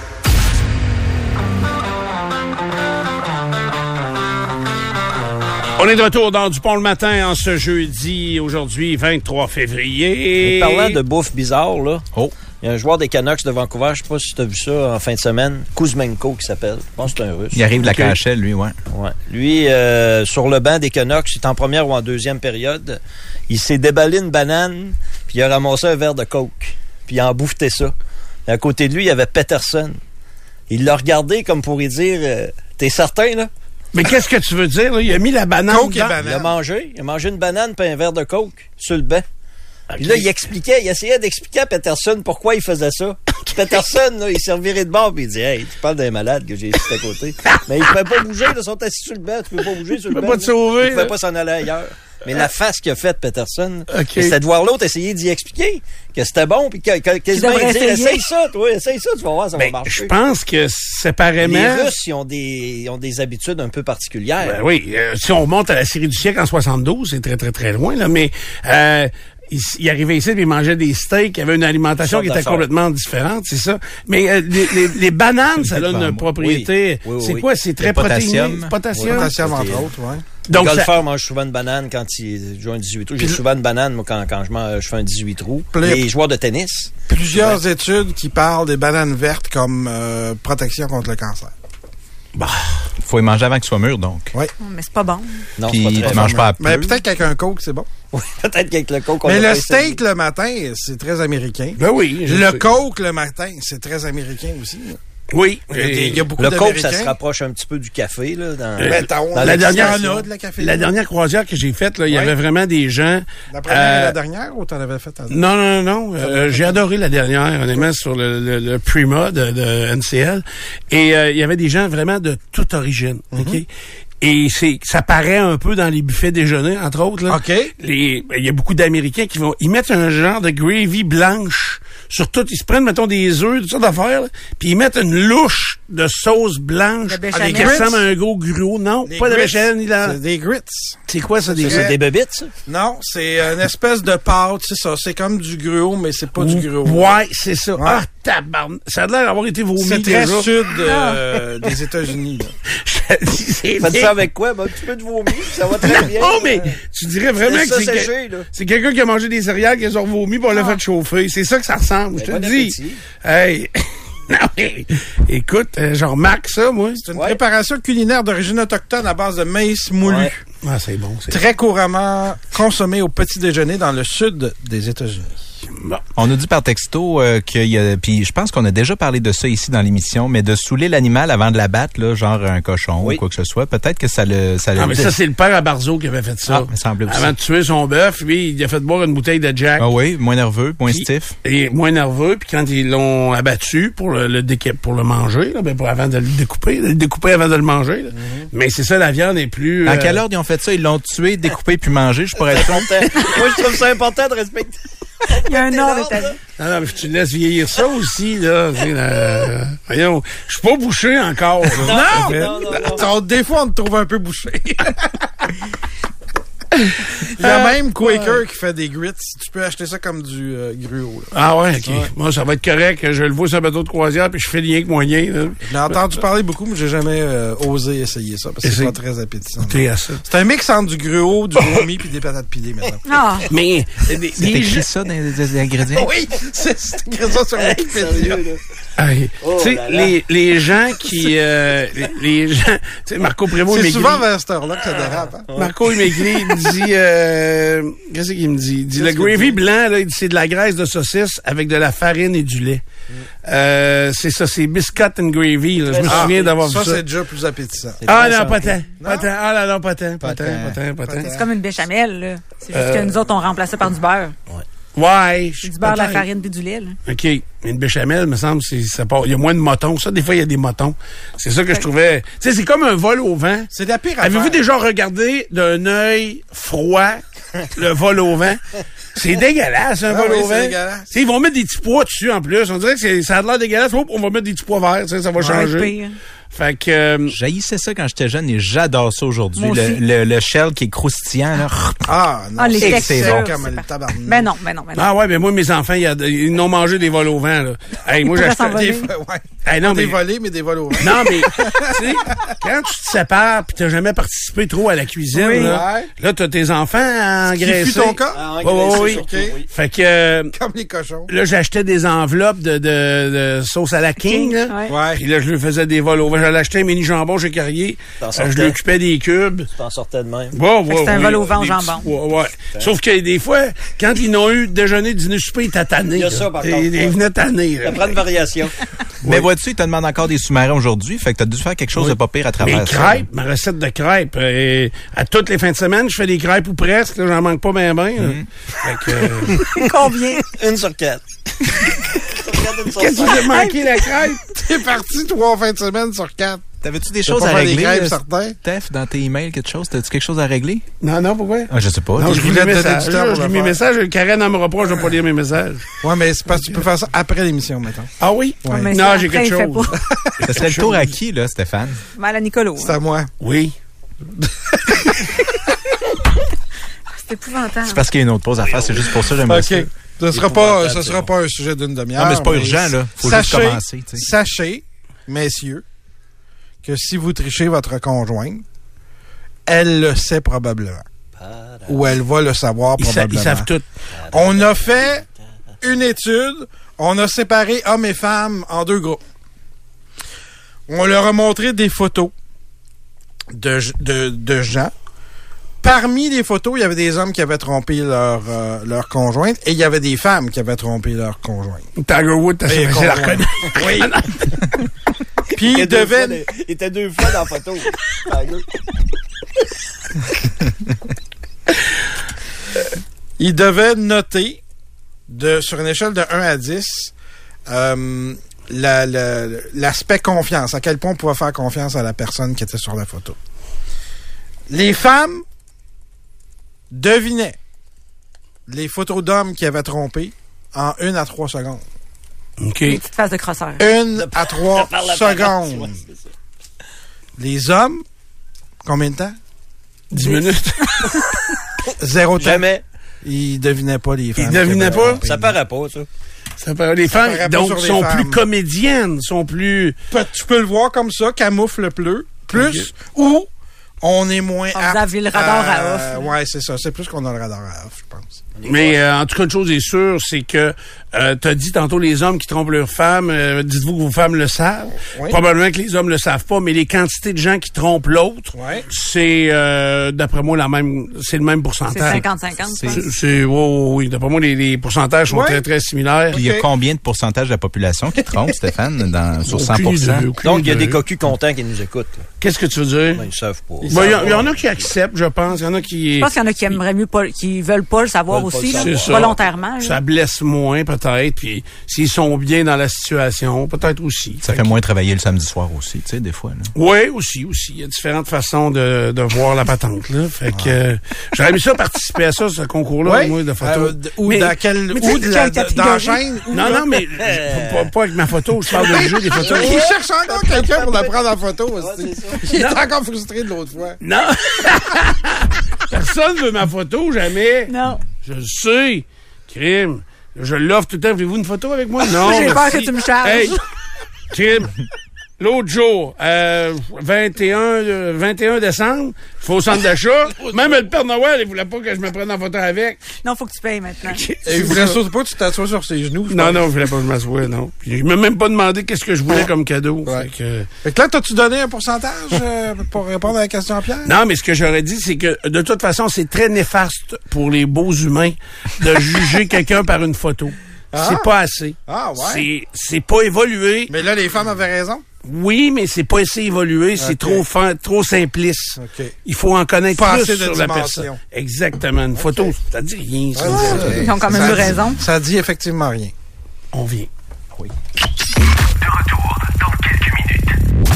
Speaker 2: On est de retour dans Dupont le matin en ce jeudi, aujourd'hui, 23 février.
Speaker 7: Et parlant de bouffe bizarre, là.
Speaker 5: Oh.
Speaker 7: Il y a un joueur des Canucks de Vancouver, je sais pas si tu as vu ça en fin de semaine, Kuzmenko qui s'appelle. Je pense que c'est un russe.
Speaker 5: Il arrive de la
Speaker 2: Ok.
Speaker 5: KHL, lui, ouais.
Speaker 7: Ouais. Lui, euh, sur le banc des Canucks, c'est en première ou en deuxième période, il s'est déballé une banane, puis il a ramassé un verre de coke, puis il a embouffeté ça. Et à côté de lui, il y avait Peterson. Il l'a regardé comme pour y dire euh, T'es certain, là?
Speaker 2: Mais qu'est-ce que tu veux dire? Là? Il a mis la banane
Speaker 4: Coke et banane.
Speaker 7: Il a mangé. Il a mangé une banane puis un verre de coke sur le banc. Puis là, il expliquait, il essayait d'expliquer à Peterson pourquoi il faisait ça. Puis Peterson, là, il s'est reviré de bord puis il dit Hey, tu parles d'un malade que j'ai ici à côté. Mais il ne pouvait pas bouger, ils sont assis sur le banc, tu peux pas bouger sur le
Speaker 2: peux
Speaker 7: banc.
Speaker 2: pas te
Speaker 7: là.
Speaker 2: sauver,
Speaker 7: Il pouvait
Speaker 2: là.
Speaker 7: pas s'en aller ailleurs. Mais la face qu'il a faite, Peterson,
Speaker 2: Ok.
Speaker 7: c'était de voir l'autre essayer d'y expliquer que c'était bon, puis que, que, quasiment
Speaker 1: essayer.
Speaker 7: Essaye ça, toi, essaye ça, tu vas voir, ça va marcher.
Speaker 2: je pense que séparément...
Speaker 7: Les Russes, ils ont des, ils ont des habitudes un peu particulières.
Speaker 2: Ben oui, euh, si on remonte à la série du siècle en 72, c'est très, très, très loin, là, mais euh, il, il arrivait ici et il mangeait des steaks, il avait une alimentation qui était complètement différente, c'est ça. Mais euh, les, les- les bananes, ça a une propriété...
Speaker 7: Oui, oui,
Speaker 2: c'est
Speaker 7: oui.
Speaker 2: quoi? C'est très protéiné. Potassium.
Speaker 4: Potassium, entre autres, ouais.
Speaker 2: Donc,
Speaker 7: le
Speaker 2: ça-
Speaker 7: golfeur mange souvent une banane quand il joue un 18 trous. J'ai souvent une banane, moi, quand, quand je, mange, je fais un 18 trous. Les joueurs de tennis,
Speaker 4: Plusieurs études qui parlent des bananes vertes comme euh, protection contre le cancer.
Speaker 5: faut les manger avant qu'ils soient mûrs, donc.
Speaker 1: Oh, Mais c'est pas bon.
Speaker 7: Non,
Speaker 5: Puis tu manges pas à peu.
Speaker 4: Mais peut-être qu'avec un coke, c'est bon.
Speaker 7: Oui, peut-être qu'avec le coke, on
Speaker 4: Mais le steak le matin, c'est très américain.
Speaker 2: Ben oui.
Speaker 4: Le
Speaker 2: sais.
Speaker 4: coke le matin, c'est très américain aussi.
Speaker 2: Oui.
Speaker 4: Il y a, des- il y a beaucoup
Speaker 7: Le coke, ça se rapproche un petit peu du café, là. Dans,
Speaker 2: Euh,
Speaker 4: Mettons,
Speaker 7: dans
Speaker 2: la dernière-
Speaker 4: il y en a de la café.
Speaker 2: La dernière croisière que j'ai faite, là, il y avait vraiment des gens.
Speaker 4: La première et
Speaker 2: euh,
Speaker 4: la dernière ou t'en avais fait un
Speaker 2: Non, non, non. euh, j'ai adoré la dernière, honnêtement, sur le, le, le Prima de, de NCL. Et euh, il y avait des gens vraiment de toute origine.
Speaker 4: Mm-hmm.
Speaker 2: OK? Et c'est ça paraît un peu dans les buffets déjeuner, entre autres. Là.
Speaker 4: OK.
Speaker 2: Les- Il y a beaucoup d'Américains qui vont... Ils mettent un genre de gravy blanche sur tout. Ils se prennent, mettons, des œufs, toutes sortes d'affaires, puis ils mettent une louche de sauce blanche
Speaker 1: De béchamel.
Speaker 2: qui ressemble à un gros gruau. Non, pas de béchamel ni la...
Speaker 4: C'est des grits.
Speaker 2: C'est quoi ça, des...
Speaker 7: C'est des bébites, ça?
Speaker 4: Non, c'est une espèce de pâte, c'est ça. C'est comme du gruau, mais c'est pas du gruau.
Speaker 2: Ouais, c'est ça.
Speaker 4: Ouais.
Speaker 2: Ah, tabarn... Ça a l'air d'avoir été vomi
Speaker 4: C'est très
Speaker 2: déjà.
Speaker 4: sud euh, des États-Unis. là.
Speaker 2: Je te dis, c'est
Speaker 7: Faites ça avec quoi? Ben, un petit peu de vomi, ça va très bien.
Speaker 2: Non, mais tu dirais vraiment que c'est c'est quelqu'un qui a mangé des céréales, qui a vomi, puis on l'a fait chauffer. C'est ça que ça ressemble, je te
Speaker 7: Ben,
Speaker 2: le
Speaker 7: bon
Speaker 2: dis.
Speaker 7: appétit.
Speaker 2: Hey! non, mais, écoute, euh, je remarque ça, moi.
Speaker 4: C'est une
Speaker 7: Ouais.
Speaker 4: préparation culinaire d'origine autochtone à base de maïs moulu.
Speaker 7: Ouais.
Speaker 2: Ah, c'est bon, c'est
Speaker 4: Très couramment consommé au petit déjeuner dans le sud des États-Unis.
Speaker 2: Bon.
Speaker 5: On nous dit par texto euh, qu'il y a, puis je pense qu'on a déjà parlé de ça ici dans l'émission, mais de saouler l'animal avant de l'abattre, là, genre un cochon
Speaker 7: Oui.
Speaker 5: ou quoi que ce soit, peut-être que ça le, ça le.
Speaker 2: Ah, mais ça, c'est le père à Barzo qui avait fait ça.
Speaker 5: Ah, aussi.
Speaker 2: Avant de tuer son bœuf, lui, il a fait boire une bouteille de Jack.
Speaker 5: Ah oui, moins nerveux, moins
Speaker 2: Puis-
Speaker 5: stiff.
Speaker 2: Et moins nerveux, puis quand ils l'ont abattu pour le, le déca- pour le manger, là, ben, pour, avant de le découper, le découper avant de le manger. là. Mais c'est ça, la viande est plus.
Speaker 5: À
Speaker 2: euh,
Speaker 5: quelle heure ils ont fait ça? Ils l'ont tué, découpé puis mangé, je pourrais être sûr.
Speaker 7: Moi, je trouve ça important de respecter.
Speaker 1: Il y a un ordre établi.
Speaker 2: Non, non, mais tu laisses vieillir ça aussi, là. Là, voyons, je suis pas bouché encore. là. Fait.
Speaker 7: Non, non, non.
Speaker 4: Attends, des fois, on te trouve un peu bouché. Il y a même Quaker qui fait des grits. Tu peux acheter ça comme du euh, gruau. là.
Speaker 2: Ah ouais, OK. Moi, ça va être correct. Je le vois sur un bateau de croisière, puis je fais rien que moyen. Là.
Speaker 4: Je l'ai entendu parler beaucoup, mais j'ai jamais euh, osé essayer ça parce que c'est pas très appétissant. C'est un mix entre du gruau, du vomi puis des patates pilées maintenant.
Speaker 1: Ah,
Speaker 2: Mais
Speaker 5: C'est écrit ça dans les, les ingrédients?
Speaker 4: oui, c'est écrit ça sur Wikipédia.
Speaker 7: Sérieux, là.
Speaker 2: Hey,
Speaker 7: Oh
Speaker 2: tu sais, les, les gens qui... euh, les, les gens... Tu sais, Marco Prévost, il
Speaker 4: C'est souvent vers cette heure-là que ça dérape. hein.
Speaker 2: Marco, il m'écrit, il me dit... Euh, Qu'est-ce qu'il me dit? Il dit, le gravy blanc, là, il dit, c'est de la graisse de saucisse avec de la farine et du lait. Euh, c'est ça, c'est biscuit and gravy. Là. Je me
Speaker 4: Ah,
Speaker 2: souviens d'avoir
Speaker 4: ça.
Speaker 2: vu ça.
Speaker 4: c'est déjà plus appétissant.
Speaker 2: Ah
Speaker 7: très
Speaker 2: non, pas tant. Pas tant. Ah là, non, pas tant. Pas tant,
Speaker 5: tant.
Speaker 2: pas tant, pas tant.
Speaker 1: c'est comme une béchamel, là. C'est juste
Speaker 2: Euh,
Speaker 1: que nous autres, on remplace ça par du beurre.
Speaker 2: Ouais. Je-
Speaker 1: C'est du beurre, de la farine puis du lait, là.
Speaker 2: OK. Mais une béchamel, me semble, c'est, ça part, il y a moins de motons. Ça, des fois, il y a des motons. C'est ça que je trouvais. Tu sais, c'est comme un vol au vent.
Speaker 4: C'est la pire
Speaker 2: Avez-vous déjà regardé d'un œil froid le vol au vent? C'est dégueulasse, un
Speaker 4: Ah
Speaker 2: vol
Speaker 4: oui,
Speaker 2: au
Speaker 4: c'est
Speaker 2: vent.
Speaker 4: dégueulasse.
Speaker 2: Ils vont mettre des petits pois dessus en plus. On dirait que ça a l'air dégueulasse. Hop, on va mettre des petits pois verts. Ça va
Speaker 1: Ouais,
Speaker 2: changer.
Speaker 1: pire.
Speaker 2: Fait que. euh,
Speaker 5: J'haïssais ça quand j'étais jeune et j'adore ça aujourd'hui. Le, le, le shell qui est croustillant, là.
Speaker 4: Ah, non.
Speaker 1: Ah, les
Speaker 4: c'est- bon comme le tabarnak.
Speaker 1: Ben non, ben non, ben non.
Speaker 2: Ah ouais, mais moi, mes enfants, ils n'ont mangé des vols au vent, là. Hey, moi, j'achetais.
Speaker 4: Des ouais.
Speaker 2: Hey, non,
Speaker 4: des
Speaker 2: mais-
Speaker 4: volets, mais des vols au vent.
Speaker 2: Non, mais, tu sais, quand tu te sépares pis t'as jamais participé trop à la cuisine,
Speaker 4: Oui.
Speaker 2: là,
Speaker 4: Ouais.
Speaker 2: là, t'as tes enfants
Speaker 4: Qui
Speaker 2: engraissés.
Speaker 4: fut ton cas?
Speaker 7: Ah, engraissé,
Speaker 2: oui.
Speaker 7: surtout, oui.
Speaker 2: Fait que, euh,
Speaker 4: Comme les cochons.
Speaker 2: là, j'achetais des enveloppes de, de, de sauce à la king, là.
Speaker 1: Ouais.
Speaker 4: Ouais.
Speaker 2: Puis là, je lui faisais des vols au vent. J'allais acheter un mini jambon chez Carrier. Euh, je lui occupais des cubes.
Speaker 7: Tu t'en sortais de même.
Speaker 2: Ouais, ouais,
Speaker 1: c'est un vol au vent jambon.
Speaker 2: ouais. Sauf que des fois, quand ils n'ont eu déjeuner, dîner, souper, ils étaient tannés.
Speaker 7: Il y a ça, par
Speaker 2: Ils-
Speaker 7: contre,
Speaker 2: Ils venaient tannés. là.
Speaker 7: Ça prend une variation.
Speaker 5: Mais vois-tu, ils te demandent encore des sous-marins aujourd'hui, fait que t'as dû faire quelque chose de pas pire à travers
Speaker 2: Mes
Speaker 5: ça.
Speaker 2: crêpes, ma recette de crêpes. euh, à toutes les fins de semaine, je fais des crêpes ou presque. J'en manque pas bien, bien. Que, euh,
Speaker 1: Combien?
Speaker 7: Une sur quatre.
Speaker 2: Qu'est-ce que j'ai manqué la crêpe?
Speaker 4: T'es parti trois fins de semaine sur quatre.
Speaker 5: T'avais-tu des choses à
Speaker 4: des
Speaker 5: régler,
Speaker 4: grèves,
Speaker 5: euh,
Speaker 4: certains?
Speaker 5: Steph, dans tes emails, quelque chose? T'as-tu quelque chose à régler?
Speaker 2: Non, non, pourquoi?
Speaker 5: Ah, je sais pas.
Speaker 2: Non, je
Speaker 4: voulais
Speaker 2: mes
Speaker 4: te donner
Speaker 2: messages.
Speaker 4: du temps
Speaker 2: Je lis mes messages. Karen elle me reproche de pas lire mes messages.
Speaker 4: Ouais, mais c'est parce que tu peux faire ça après l'émission, maintenant.
Speaker 2: Ah oui?
Speaker 1: Ouais,
Speaker 2: Non, j'ai quelque chose.
Speaker 5: Ça serait le tour à qui, là, Stéphane?
Speaker 1: Mal à Nicolo.
Speaker 4: C'est
Speaker 1: hein.
Speaker 4: à moi.
Speaker 2: Oui.
Speaker 1: C'est épouvantable.
Speaker 5: C'est parce qu'il y a une autre pause à faire, c'est juste pour ça que j'aimerais ça.
Speaker 4: Ce sera pas, ce sera pas un sujet d'une demi-heure.
Speaker 5: Non, mais c'est pas urgent, là. Faut juste
Speaker 4: sachez-
Speaker 5: commencer, tu sais.
Speaker 4: Sachez, messieurs, que si vous trichez votre conjointe, elle le sait probablement. Ou elle va le savoir
Speaker 2: Ils, sa-
Speaker 4: probablement.
Speaker 2: ils savent tout.
Speaker 4: On a fait une étude. On a séparé hommes et femmes en deux groupes. On leur a montré des photos de, de, de gens. Parmi les photos, il y avait des hommes qui avaient trompé leur, euh, leur conjointe et il y avait des femmes qui avaient trompé leur conjointe.
Speaker 2: Tiger Woods, t'as à
Speaker 4: conjointe.
Speaker 2: reconnaître.
Speaker 4: Oui. Puis il devait...
Speaker 7: il était deux fois dans la photo.
Speaker 4: il devait noter de, sur une échèle de 1 à 10 euh, la- la- l'aspect confiance, à quel point on pouvait faire confiance à la personne qui était sur la photo. Les femmes devinaient les photos d'hommes qui avaient trompé en une à trois secondes.
Speaker 2: OK.
Speaker 1: Des petites faces de crosseur.
Speaker 4: Une à trois secondes.
Speaker 7: ouais.
Speaker 4: Les hommes, combien de temps?
Speaker 2: 10 minutes.
Speaker 4: Zéro temps.
Speaker 7: Jamais.
Speaker 4: Ils devinaient pas les femmes. qui
Speaker 2: devinaient pas?
Speaker 4: trompé.
Speaker 7: Ça paraît pas, ça.
Speaker 2: Ça paraît- les
Speaker 4: Ça
Speaker 2: femmes,
Speaker 4: paraît
Speaker 2: donc,
Speaker 4: les
Speaker 2: sont
Speaker 4: femmes.
Speaker 2: plus comédiennes, sont plus...
Speaker 4: Tu peux le voir comme ça, camoufle plus, plus, ou on est moins apte
Speaker 1: vous avez le radar à off.
Speaker 4: Ouais, c'est ça. C'est plus qu'on a le radar à off, je pense.
Speaker 2: Mais euh, en tout cas, une chose est sûre, c'est que euh, tu as dit tantôt les hommes qui trompent leurs femmes, euh, dites-vous que vos femmes le savent?
Speaker 4: Oui.
Speaker 2: Probablement que les hommes le savent pas, mais les quantités de gens qui trompent l'autre,
Speaker 4: Ouais.
Speaker 2: c'est euh, d'après moi la même c'est le même
Speaker 1: C'est
Speaker 2: pourcentage.
Speaker 1: 50-50,
Speaker 5: C'est-
Speaker 1: pense.
Speaker 2: C'est- C'est oui, oui, oui. D'après moi, les, les pourcentages sont très, très similaires.
Speaker 5: Puis il y a combien de pourcentage de la population qui trompe, Stéphane, dans, sur 100
Speaker 2: Aucune idée, aucune
Speaker 7: Donc, il y a des cocus contents qui nous écoutent.
Speaker 2: Qu'est-ce que tu veux dire?
Speaker 7: Ben, ils savent pas.
Speaker 2: Ben, Il y, y en a qui acceptent, je pense. Il y en a qui...
Speaker 1: Je pense qu'il y en a qui aimeraient mieux pas, qui veulent pas le savoir aussi,
Speaker 7: le
Speaker 1: là,
Speaker 7: savoir.
Speaker 2: C'est ça.
Speaker 1: volontairement. là.
Speaker 2: Ça blesse moins, peut-être. Puis s'ils sont bien dans la situation, peut-être aussi.
Speaker 5: Ça fait moins travailler le samedi soir aussi, tu sais, des fois. Là.
Speaker 2: Oui, aussi, aussi. Il y a différentes façons de, de voir la patente, là. Fait que euh, j'aurais aimé ça participer à ça, ce concours-là, moi, de photos.
Speaker 4: Euh, ou
Speaker 2: Mais-
Speaker 4: dans quel, ou de la, dans chaîne. ou
Speaker 2: Non, non, mais pas, pas avec ma photo, je parle de jeu des photos.
Speaker 4: Il cherche encore quelqu'un pour la prendre en photo aussi. Il est encore frustré de l'autre fois.
Speaker 2: Non! Personne veut ma photo, jamais.
Speaker 1: Non.
Speaker 2: Je le sais. Crime. Je l'offre tout le temps. Voulez-vous une photo avec moi? Non.
Speaker 1: J'ai peur que tu me charges.
Speaker 2: Hey, Crime. L'autre jour, euh, 21, euh, 21 décembre, je suis au centre d'achat. Même le Père Noël, il voulait pas que je me prenne en photo avec.
Speaker 1: Non, faut que tu payes maintenant.
Speaker 4: Il voulait surtout pas que tu t'assoies sur ses genoux.
Speaker 2: Non,
Speaker 4: pense.
Speaker 2: non, je voulais pas que je m'assoie, non. Il m'a même pas demandé qu'est-ce que je voulais comme cadeau.
Speaker 4: Ouais.
Speaker 2: Fait que-
Speaker 4: Fait que là, t'as-tu donné un pourcentage euh, pour répondre à la question à Pierre?
Speaker 2: Non, mais ce que j'aurais dit, c'est que de toute façon, c'est très néfaste pour les beaux humains de juger quelqu'un par une photo.
Speaker 4: Ah.
Speaker 2: C'est pas assez.
Speaker 4: Ah, ouais.
Speaker 2: C'est, c'est pas évolué.
Speaker 4: Mais là, les femmes avaient raison?
Speaker 2: Oui, mais c'est pas assez évolué. C'est trop fin, trop simpliste.
Speaker 4: OK.
Speaker 2: Il faut en connaître plus
Speaker 4: de
Speaker 2: sur la personne. Exactement. Une photo, ça dit rien. ça.
Speaker 1: Ils ont quand même
Speaker 4: Ça
Speaker 1: eu
Speaker 4: dit-
Speaker 1: raison.
Speaker 4: Ça dit effectivement rien.
Speaker 2: On vient.
Speaker 8: De retour dans quelques minutes.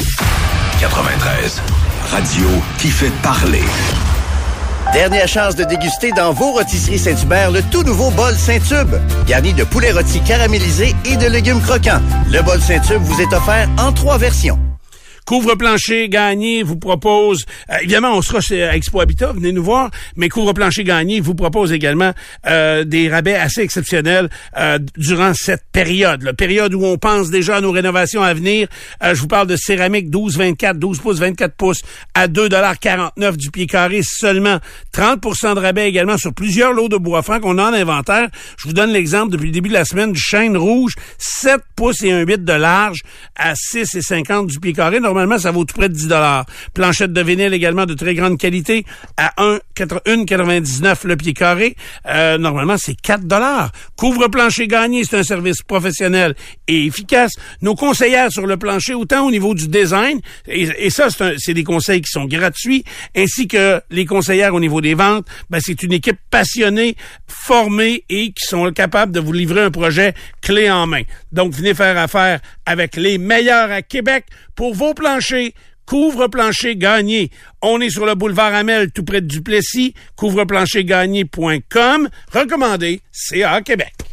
Speaker 8: 93. Radio qui fait parler.
Speaker 9: Dernière chance de déguster dans vos rôtisseries Saint-Hubert le tout nouveau bol Saint-Tube. Garni de poulet rôti caramélisé et de légumes croquants. Le bol Saint-Tube vous est offert en trois versions.
Speaker 2: Couvre-plancher gagné vous propose, euh, évidemment, on sera chez Expo Habitat, venez nous voir, mais Couvre-plancher gagné vous propose également euh, des rabais assez exceptionnels euh, durant cette période, la période où on pense déjà à nos rénovations à venir. Euh, je vous parle de céramique 12-24, 12 pouces, 24 pouces à 2,49 du pied carré seulement. 30% de rabais également sur plusieurs lots de bois franc qu'on a en inventaire. Je vous donne l'exemple depuis le début de la semaine du chêne rouge, 7 pouces et un 8 de large à 6,50 du pied carré. Normalement, ça vaut tout près de 10 Planchette de vinyle également de très grande qualité à 1,99 le pied carré. Euh, normalement, c'est 4 Couvre-plancher gagné, c'est un service professionnel et efficace. Nos conseillères sur le plancher, autant au niveau du design, et, et ça, c'est des conseils qui sont gratuits, ainsi que les conseillères au niveau des ventes, ben, c'est une équipe passionnée, formée et qui sont capables de vous livrer un projet clé en main. Donc, venez faire affaire avec les meilleurs à Québec pour vos planchers. Couvre-plancher gagné. On est sur le boulevard Amel, tout près de Duplessis. Couvre-plancher-gagné.com. Recommandé, CA Québec.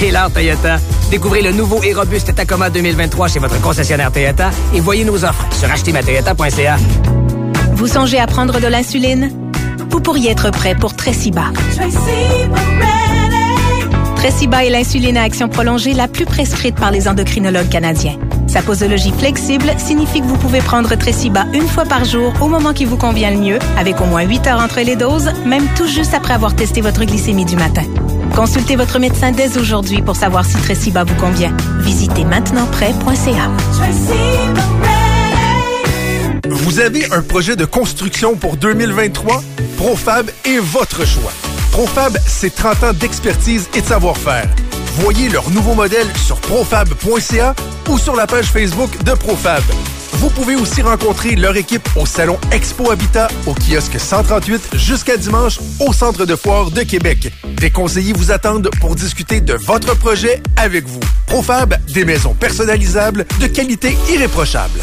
Speaker 10: L'heure Toyota. Découvrez le nouveau et robuste Tacoma 2023 chez votre concessionnaire Toyota et voyez nos offres sur achetermatoyota.ca.
Speaker 11: Vous songez à prendre de l'insuline? Vous pourriez être prêt pour Tresiba. Tresiba est l'insuline à action prolongée la plus prescrite par les endocrinologues canadiens. Sa posologie flexible signifie que vous pouvez prendre Tresiba une fois par jour au moment qui vous convient le mieux, avec au moins 8 heures entre les doses, même tout juste après avoir testé votre glycémie du matin. Consultez votre médecin dès aujourd'hui pour savoir si Tresiba vous convient. Visitez maintenentprêt.ca.
Speaker 12: Vous avez un projet de construction pour 2023? Profab est votre choix. Profab, c'est 30 ans d'expertise et de savoir-faire. Voyez leur nouveau modèle sur profab.ca ou sur la page Facebook de Profab. Vous pouvez aussi rencontrer leur équipe au salon Expo Habitat au kiosque 138 jusqu'à dimanche au centre de foire de Québec. Des conseillers vous attendent pour discuter de votre projet avec vous. Profab, des maisons personnalisables de qualité irréprochable.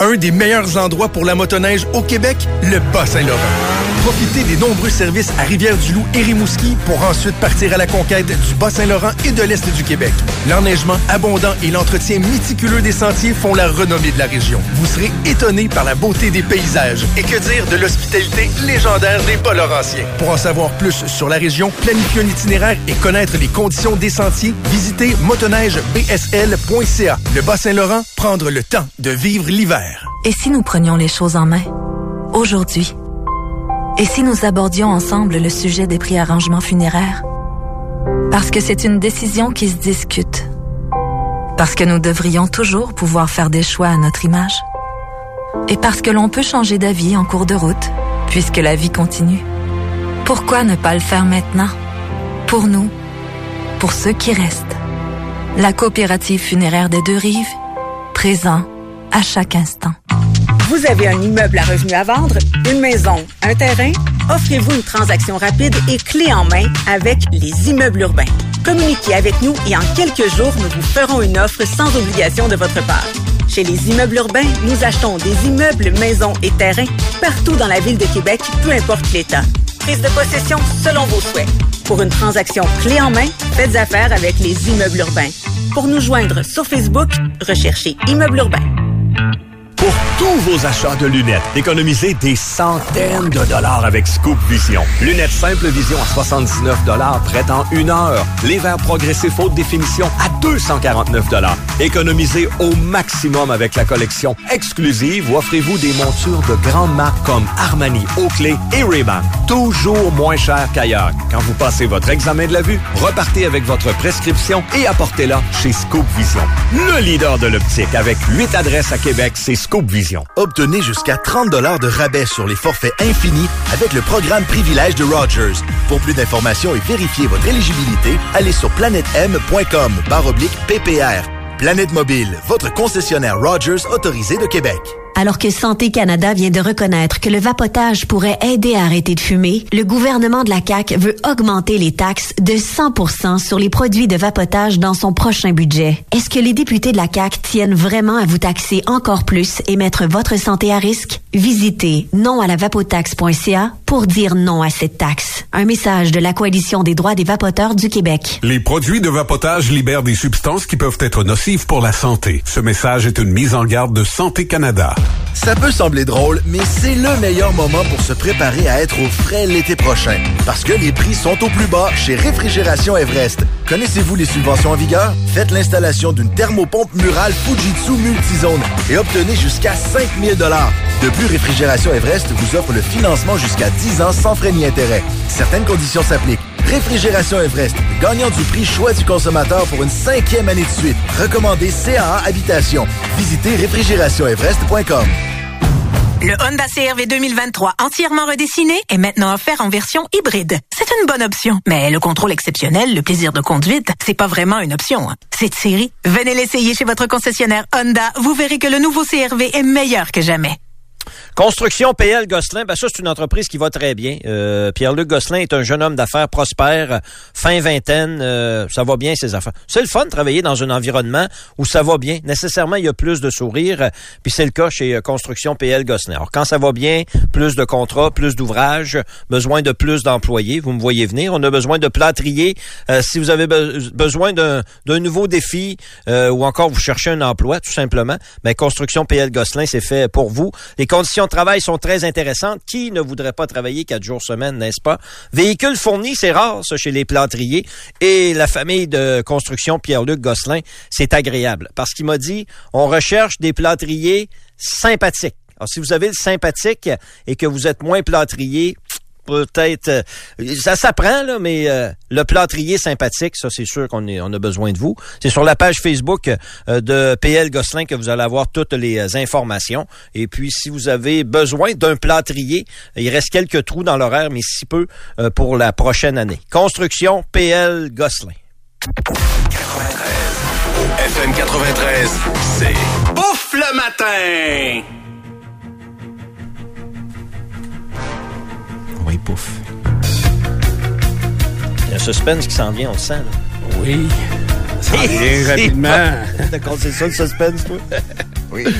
Speaker 12: Un des meilleurs endroits pour la motoneige au Québec, le Bas-Saint-Laurent. Profitez des nombreux services à Rivière-du-Loup et Rimouski pour ensuite partir à la conquête du Bas-Saint-Laurent et de l'Est du Québec. L'enneigement abondant et l'entretien méticuleux des sentiers font la renommée de la région. Vous serez étonné par la beauté des paysages. Et que dire de l'hospitalité légendaire des Bas-Laurentiens. Pour en savoir plus sur la région, planifier un itinéraire et connaître les conditions des sentiers, visitez motoneigebsl.ca. Le Bas-Saint-Laurent, prendre le temps de vivre l'hiver.
Speaker 13: Et si nous prenions les choses en main? Aujourd'hui. Et si nous abordions ensemble le sujet des prix arrangements funéraires? Parce que c'est une décision qui se discute. Parce que nous devrions toujours pouvoir faire des choix à notre image. Et parce que l'on peut changer d'avis en cours de route, puisque la vie continue. Pourquoi ne pas le faire maintenant? Pour nous, pour ceux qui restent. La coopérative funéraire des deux rives, présent à chaque instant.
Speaker 1: Vous avez un immeuble à revenu à vendre, une maison, un terrain? Offrez-vous une transaction rapide et clé en main avec les immeubles urbains. Communiquez avec nous et en quelques jours, nous vous ferons une offre sans obligation de votre part. Chez les immeubles urbains, nous achetons des immeubles, maisons et terrains partout dans la ville de Québec, peu importe l'État. Prise de possession selon vos souhaits. Pour une transaction clé en main, faites affaire avec les immeubles urbains. Pour nous joindre sur Facebook, recherchez Immeubles urbains.
Speaker 14: Pour tous vos achats de lunettes, économisez des centaines de dollars avec Scoop Vision. Lunettes simple vision à 79 dollars, prêtes en une heure. Les verres progressifs haute définition à 249 dollars. Économisez au maximum avec la collection exclusive ou offrez-vous des montures de grandes marques comme Armani, Oakley et Ray-Ban. Toujours moins cher qu'ailleurs. Quand vous passez votre examen de la vue, repartez avec votre prescription et apportez-la chez Scoop Vision. Le leader de l'optique avec 8 adresses à Québec, c'est Scoop Vision.
Speaker 15: Obtenez jusqu'à 30 de rabais sur les forfaits infinis avec le programme Privilège de Rogers. Pour plus d'informations et vérifier votre éligibilité, allez sur planètem.com barre PPR. Planète Mobile, votre concessionnaire Rogers autorisé de Québec.
Speaker 16: Alors que Santé Canada vient de reconnaître que le vapotage pourrait aider à arrêter de fumer, le gouvernement de la CAQ veut augmenter les taxes de 100% sur les produits de vapotage dans son prochain budget. Est-ce que les députés de la CAQ tiennent vraiment à vous taxer encore plus et mettre votre santé à risque? Visitez nonalavapotaxe.ca pour dire non à cette taxe. Un message de la Coalition des droits des vapoteurs du Québec.
Speaker 17: Les produits de vapotage libèrent des substances qui peuvent être nocives pour la santé. Ce message est une mise en garde de Santé Canada.
Speaker 15: Ça peut sembler drôle, mais c'est le meilleur moment pour se préparer à être au frais l'été prochain. Parce que les prix sont au plus bas chez Réfrigération Everest. Connaissez-vous les subventions en vigueur? Faites l'installation d'une thermopompe murale Fujitsu multizone et obtenez jusqu'à 5000 De plus, Réfrigération Everest vous offre le financement jusqu'à 10 ans sans frais ni intérêt. Certaines conditions s'appliquent. Réfrigération Everest, gagnant du prix choix du consommateur pour une cinquième année de suite. Recommandé CAA Habitation. Visitez réfrigérationeverest.com.
Speaker 10: Le Honda CRV 2023 entièrement redessiné est maintenant offert en version hybride. C'est une bonne option, mais le contrôle exceptionnel, le plaisir de conduite, c'est pas vraiment une option. hein. Cette série, venez l'essayer chez votre concessionnaire Honda, vous verrez que le nouveau CRV est meilleur que jamais.
Speaker 7: Construction PL Gosselin, ben ça c'est une entreprise qui va très bien. Euh, Pierre-Luc Gosselin est un jeune homme d'affaires prospère, fin vingtaine, euh, ça va bien ses affaires. C'est le fun de travailler dans un environnement où ça va bien. Nécessairement, il y a plus de sourires, puis c'est le cas chez euh, Construction PL Gosselin. Alors quand ça va bien, plus de contrats, plus d'ouvrages, besoin de plus d'employés, vous me voyez venir. On a besoin de plâtriers. Euh, si vous avez be- besoin d'un nouveau défi ou encore vous cherchez un emploi, tout simplement, ben Construction PL Gosselin, c'est fait pour vous. Conditions de travail sont très intéressantes. Qui ne voudrait pas travailler quatre jours semaine, n'est-ce pas? Véhicules fournis, c'est rare, ça, chez les plâtriers. Et la famille de construction Pierre-Luc Gosselin, c'est agréable. Parce qu'il m'a dit, on recherche des plâtriers sympathiques. Alors, si vous avez le sympathique et que vous êtes moins plâtrier, peut-être euh, ça s'apprend là mais euh, le plâtrier sympathique ça c'est sûr qu'on on a besoin de vous. C'est sur la page Facebook euh, de PL Gosselin que vous allez avoir toutes les euh, informations. Et puis si vous avez besoin d'un plâtrier il reste quelques trous dans l'horaire mais si peu euh, pour la prochaine année. Construction PL Gosselin.
Speaker 8: FM 93, c'est Bouffe le matin!
Speaker 5: Pouf.
Speaker 7: il y a un suspense qui s'en vient on le sent là.
Speaker 2: Oui. Ça vient rapidement.
Speaker 7: D'accord, c'est ça le suspense, toi?
Speaker 2: Oui.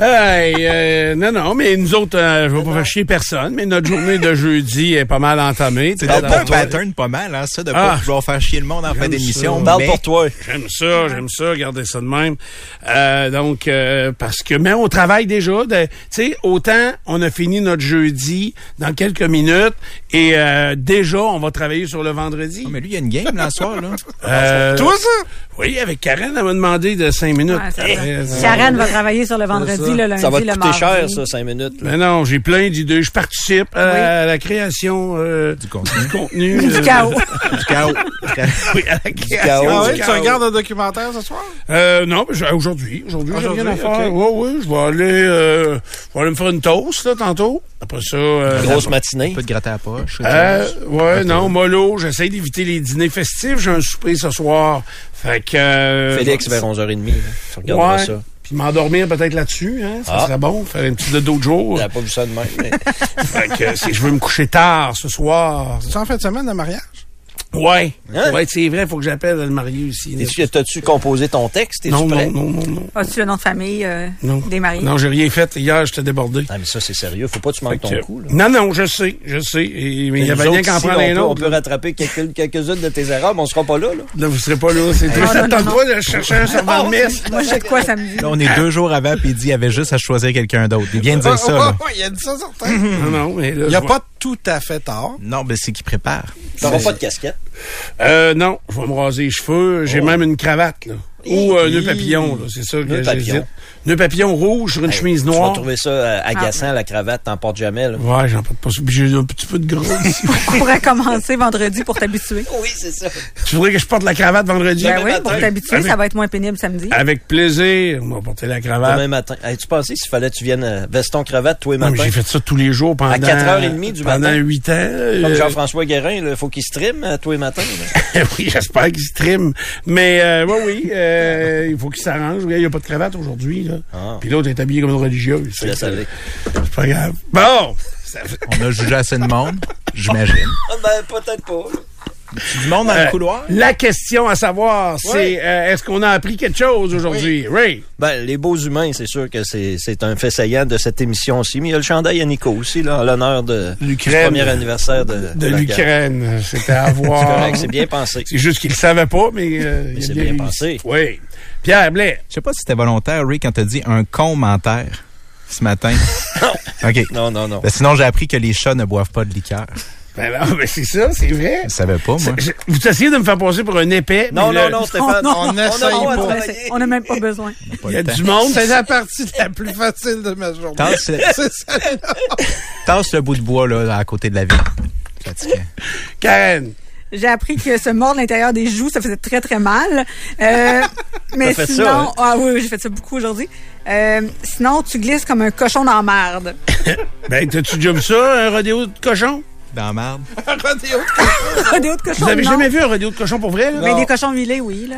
Speaker 2: Hey, euh, non, non, mais nous autres, euh, je vais pas faire chier personne, mais notre journée de jeudi est pas mal entamée.
Speaker 5: C'est un
Speaker 2: dans-
Speaker 5: pattern pas mal, hein, ça, de
Speaker 2: Ah.
Speaker 5: pas vouloir faire chier le monde en fin d'émission.
Speaker 2: ça.
Speaker 5: mais-
Speaker 2: J'aime ça, j'aime ça, gardez ça de même. Euh, donc, euh, parce que, mais on travaille déjà. de- Tu sais, autant on a fini notre jeudi dans quelques minutes et euh, déjà, on va travailler sur le vendredi.
Speaker 5: Ah, mais lui, il y a une game, là, ce soir, là.
Speaker 2: Euh,
Speaker 4: Toi, ça?
Speaker 2: Oui, avec Karen, elle m'a demandé de cinq minutes.
Speaker 1: Ouais, ça va.
Speaker 2: Euh,
Speaker 1: Karen va travailler sur le vendredi,
Speaker 2: ça.
Speaker 1: le lundi,
Speaker 7: ça va te
Speaker 1: le
Speaker 7: coûter
Speaker 1: mardi.
Speaker 7: cher ça cinq minutes là.
Speaker 2: Mais non, j'ai plein d'idées. Je participe à la création euh,
Speaker 5: du contenu.
Speaker 2: Du, contenu,
Speaker 1: Du
Speaker 2: euh,
Speaker 1: chaos.
Speaker 5: Du chaos.
Speaker 2: oui, à la création.
Speaker 4: Ah
Speaker 2: du
Speaker 4: ouais, tu
Speaker 2: chaos.
Speaker 4: regardes un documentaire ce soir?
Speaker 2: Euh, non, aujourd'hui, aujourd'hui, j'ai rien à faire.
Speaker 4: ok.
Speaker 2: Ouais, ouais, je vais aller, euh, je vais aller me faire une toast, là, tantôt. Après ça, euh,
Speaker 7: grosse matinée
Speaker 5: Un peu de gratter à la poche.
Speaker 2: euh, ouais, non, mollo, j'essaie d'éviter les dîners festifs. J'ai un souper ce soir. Fait que... euh,
Speaker 7: Félix vers 11h30 là. tu regarderas
Speaker 2: Ouais.
Speaker 7: ça
Speaker 2: Puis m'endormir peut-être là-dessus, hein. Ça
Speaker 7: Ah.
Speaker 2: serait bon. Faire un petit dodo de jour.
Speaker 7: J'avais pas vu ça de même mais...
Speaker 2: fait que si je veux me coucher tard ce soir.
Speaker 4: C'est en fin de semaine de mariage?
Speaker 2: Ouais.
Speaker 7: Hein?
Speaker 2: Ouais, c'est vrai, faut que j'appelle le marié aussi.
Speaker 7: T'as-tu composé ton texte?
Speaker 2: Non,
Speaker 7: prêt?
Speaker 2: non, non, non, non.
Speaker 1: As-tu le nom de famille euh,
Speaker 2: Non.
Speaker 1: des mariés?
Speaker 2: Non, j'ai rien fait. Hier, j'étais débordé.
Speaker 7: Ah, mais ça, c'est sérieux. Faut pas que tu manques ton coup. Là.
Speaker 2: Non, non, je sais, je sais. Et- mais il y avait rien qu'en prendre
Speaker 7: on
Speaker 2: un
Speaker 7: peut-
Speaker 2: autre.
Speaker 7: On peut rattraper quelques- quelques-unes de tes erreurs, mais on sera pas là. là.
Speaker 2: Là, vous serez pas là. C'est tente
Speaker 1: non,
Speaker 2: pas de chercher un servant de messe.
Speaker 1: Moi, j'ai de quoi samedi.
Speaker 5: Là, on est deux jours avant, puis il dit qu'il avait juste à choisir quelqu'un d'autre. Il vient de dire ça, là.
Speaker 4: Il a dit ça, certain.
Speaker 2: Non, non, mais là,
Speaker 4: Il n'y a pas tout à fait tard.
Speaker 5: Non, mais c'est qu'il prépare.
Speaker 7: T'auras pas de casquette.
Speaker 2: Euh, non, je vais me raser les cheveux. J'ai même une cravate, là. Ou un nœud papillon, là. C'est ça que
Speaker 7: Nœud papillon.
Speaker 2: Nœud papillon rouge sur une chemise
Speaker 7: Tu vas
Speaker 2: noire.
Speaker 7: trouver ça euh, agaçant, la cravate, t'en portes jamais. Là.
Speaker 2: Ouais, j'en porte pas j'ai un petit peu de gros ici.
Speaker 1: On pourrait commencer vendredi pour t'habituer.
Speaker 7: Oui, c'est ça.
Speaker 2: tu voudrais que je porte la cravate vendredi?
Speaker 1: Ben oui, pour t'habituer,
Speaker 2: Avec-
Speaker 1: ça va être moins pénible samedi.
Speaker 2: Avec plaisir. On va porter la cravate.
Speaker 7: Demain matin. Hey, tu pensais s'il fallait que tu viennes euh, veston cravate tous les matins?
Speaker 2: j'ai fait ça tous les jours pendant...
Speaker 7: À 4h30 du
Speaker 2: Pendant
Speaker 7: matin.
Speaker 2: 8 ans.
Speaker 7: Comme
Speaker 2: euh,
Speaker 7: Jean-François Guérin, il faut qu'il stream euh, tous les matins.
Speaker 2: oui, j'espère qu'il se trime. Mais euh, oui, oui, euh, il faut qu'il s'arrange. Il n'y a pas de cravate aujourd'hui. Là.
Speaker 7: Ah.
Speaker 2: Puis l'autre est habillé comme une religieuse.
Speaker 7: Je laisse aller.
Speaker 2: C'est pas grave. Bon! Ça fait-
Speaker 5: On a jugé assez de monde, j'imagine.
Speaker 7: Ah, ben, peut-être pas.
Speaker 5: Du monde dans
Speaker 2: Euh,
Speaker 5: le couloir?
Speaker 2: La question à savoir, c'est euh, est-ce qu'on a appris quelque chose aujourd'hui? Ray?
Speaker 7: Ben, les beaux humains, c'est sûr que c'est c'est un fait saillant de cette émission-ci. Mais il y a le chandail à Nico aussi, là, en l'honneur de du
Speaker 2: L'Ukraine.
Speaker 7: premier anniversaire de,
Speaker 2: l'Ukraine. C'était à
Speaker 7: C'est
Speaker 2: voir.
Speaker 7: correct, c'est bien pensé.
Speaker 2: C'est juste qu'il le savait pas, mais, euh,
Speaker 7: c'est
Speaker 2: bien,
Speaker 7: pensé.
Speaker 2: Oui. Pierre Blais.
Speaker 5: Je sais pas si c'était volontaire, Ray, quand t'as dit un commentaire ce matin. OK.
Speaker 7: Non, non, non.
Speaker 5: Ben, sinon, j'ai appris que les chats ne boivent pas de liqueur.
Speaker 2: Ben non, mais c'est ça, c'est vrai.
Speaker 5: Je savais pas, moi.
Speaker 2: Je- Vous essayez de me faire passer pour un épais.
Speaker 7: Non, non,
Speaker 2: le-
Speaker 7: non, Stéphane.
Speaker 1: non,
Speaker 4: On pas.
Speaker 1: on n'a même pas besoin.
Speaker 5: Pas
Speaker 2: Il y a
Speaker 5: temps.
Speaker 2: du monde.
Speaker 4: C'est la partie la plus facile de ma journée.
Speaker 5: Tasse,
Speaker 4: C'est ça.
Speaker 5: tasse le bout de bois, là, à côté de la ville. Fatigant.
Speaker 2: Karen.
Speaker 1: J'ai appris que se mordre l'intérieur des joues, ça faisait très, très mal. Euh, mais
Speaker 7: fait ça,
Speaker 1: sinon...
Speaker 7: hein?
Speaker 1: Ah oui, oui, j'ai fait ça beaucoup aujourd'hui. Euh, sinon, tu glisses comme un cochon dans la merde.
Speaker 2: Ben, t'as-tu déjà vu ça, un rodéo de cochon?
Speaker 5: Dans la marde.
Speaker 4: Un rodéo.
Speaker 1: rodéo de cochon,
Speaker 2: Vous avez
Speaker 1: non?
Speaker 2: jamais vu un rodéo de cochon pour vrai, là?
Speaker 1: Mais des cochons huilés, oui, là.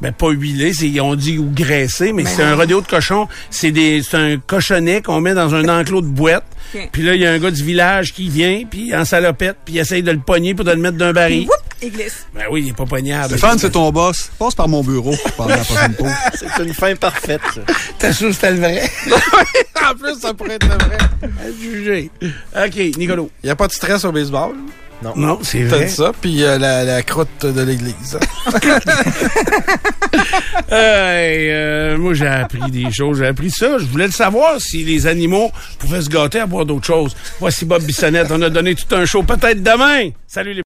Speaker 2: Ben, pas huilé, c'est, on dit ou graissé, mais
Speaker 1: Ben
Speaker 2: c'est un rodéo de cochon. C'est des, c'est un cochonnet qu'on met dans un enclos de boîte. Puis là, il y a un gars du village qui vient, puis en salopette, puis il essaye de le pogner pour de le mettre d'un baril.
Speaker 1: Whoop, il glisse.
Speaker 2: Ben oui, il est pas pognable.
Speaker 18: Stéphane, c'est ton boss. Passe par mon bureau pendant la prochaine pause.
Speaker 7: C'est une fin parfaite, ça.
Speaker 2: T'es sûr que c'était le vrai?
Speaker 4: en plus, ça pourrait être le vrai.
Speaker 2: À juger. OK, Nicolo.
Speaker 4: Il n'y a pas de stress au baseball?
Speaker 7: Non.
Speaker 2: Non, c'est
Speaker 4: T'as
Speaker 2: vrai.
Speaker 4: dit ça, puis euh, la, la croûte de l'église.
Speaker 2: Hey, euh, moi, j'ai appris des choses. J'ai appris ça. Je voulais le savoir si les animaux pouvaient se gâter à boire d'autres choses. Voici Bob Bissonnette. On a donné tout un show. Peut-être demain. Salut les